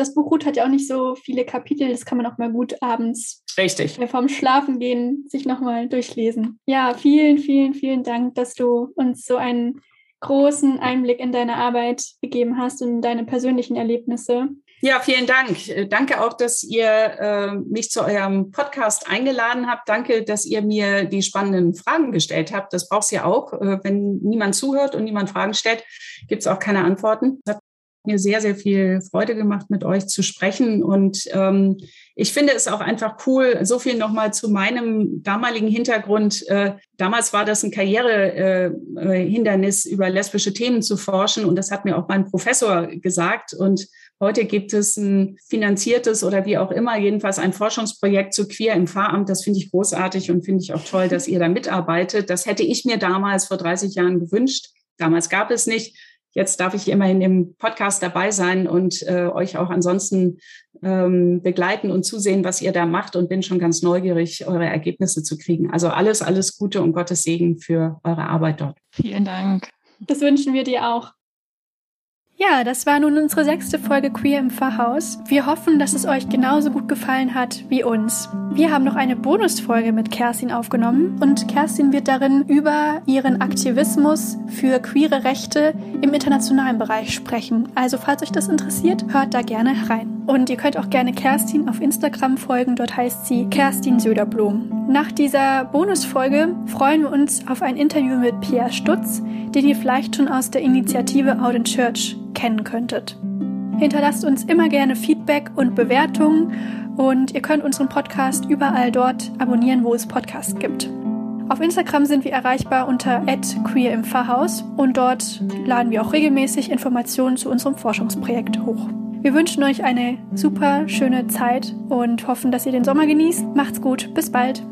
Das Buch Ruth hat ja auch nicht so viele Kapitel, das kann man auch mal gut abends Richtig. vorm Schlafengehen sich nochmal durchlesen. Ja, vielen, vielen, vielen Dank, dass du uns so einen großen Einblick in deine Arbeit gegeben hast und deine persönlichen Erlebnisse. Ja, vielen Dank. Äh, danke auch, dass ihr äh, mich zu eurem Podcast eingeladen habt. Danke, dass ihr mir die spannenden Fragen gestellt habt. Das braucht es ja auch. Äh, wenn niemand zuhört und niemand Fragen stellt, gibt es auch keine Antworten. Das hat mir sehr, sehr viel Freude gemacht, mit euch zu sprechen. Und ähm, ich finde es auch einfach cool, so viel nochmal zu meinem damaligen Hintergrund. Äh, damals war das ein Karrierehindernis, äh, über lesbische Themen zu forschen. Und das hat mir auch mein Professor gesagt. Und Heute gibt es ein finanziertes oder wie auch immer, jedenfalls ein Forschungsprojekt zu Queer im Pfarramt. Das finde ich großartig und finde ich auch toll, dass ihr da mitarbeitet. Das hätte ich mir damals vor 30 Jahren gewünscht. Damals gab es nicht. Jetzt darf ich immerhin im Podcast dabei sein und äh, euch auch ansonsten ähm, begleiten und zusehen, was ihr da macht und bin schon ganz neugierig, eure Ergebnisse zu kriegen. Also alles, alles Gute und Gottes Segen für eure Arbeit dort. Vielen Dank. Das wünschen wir dir auch. Ja, das war nun unsere sechste Folge Queer im Pfarrhaus. Wir hoffen, dass es euch genauso gut gefallen hat wie uns. Wir haben noch eine Bonusfolge mit Kerstin aufgenommen und Kerstin wird darin über ihren Aktivismus für queere Rechte im internationalen Bereich sprechen. Also falls euch das interessiert, hört da gerne rein. Und ihr könnt auch gerne Kerstin auf Instagram folgen, dort heißt sie Kerstin Söderblom. Nach dieser Bonusfolge freuen wir uns auf ein Interview mit Pierre Stutz, den ihr vielleicht schon aus der Initiative Out in Church kennen könntet. Hinterlasst uns immer gerne Feedback und Bewertungen und ihr könnt unseren Podcast überall dort abonnieren, wo es Podcasts gibt. Auf Instagram sind wir erreichbar unter @queer im Pfarrhaus und dort laden wir auch regelmäßig Informationen zu unserem Forschungsprojekt hoch. Wir wünschen euch eine super schöne Zeit und hoffen, dass ihr den Sommer genießt. Macht's gut, bis bald.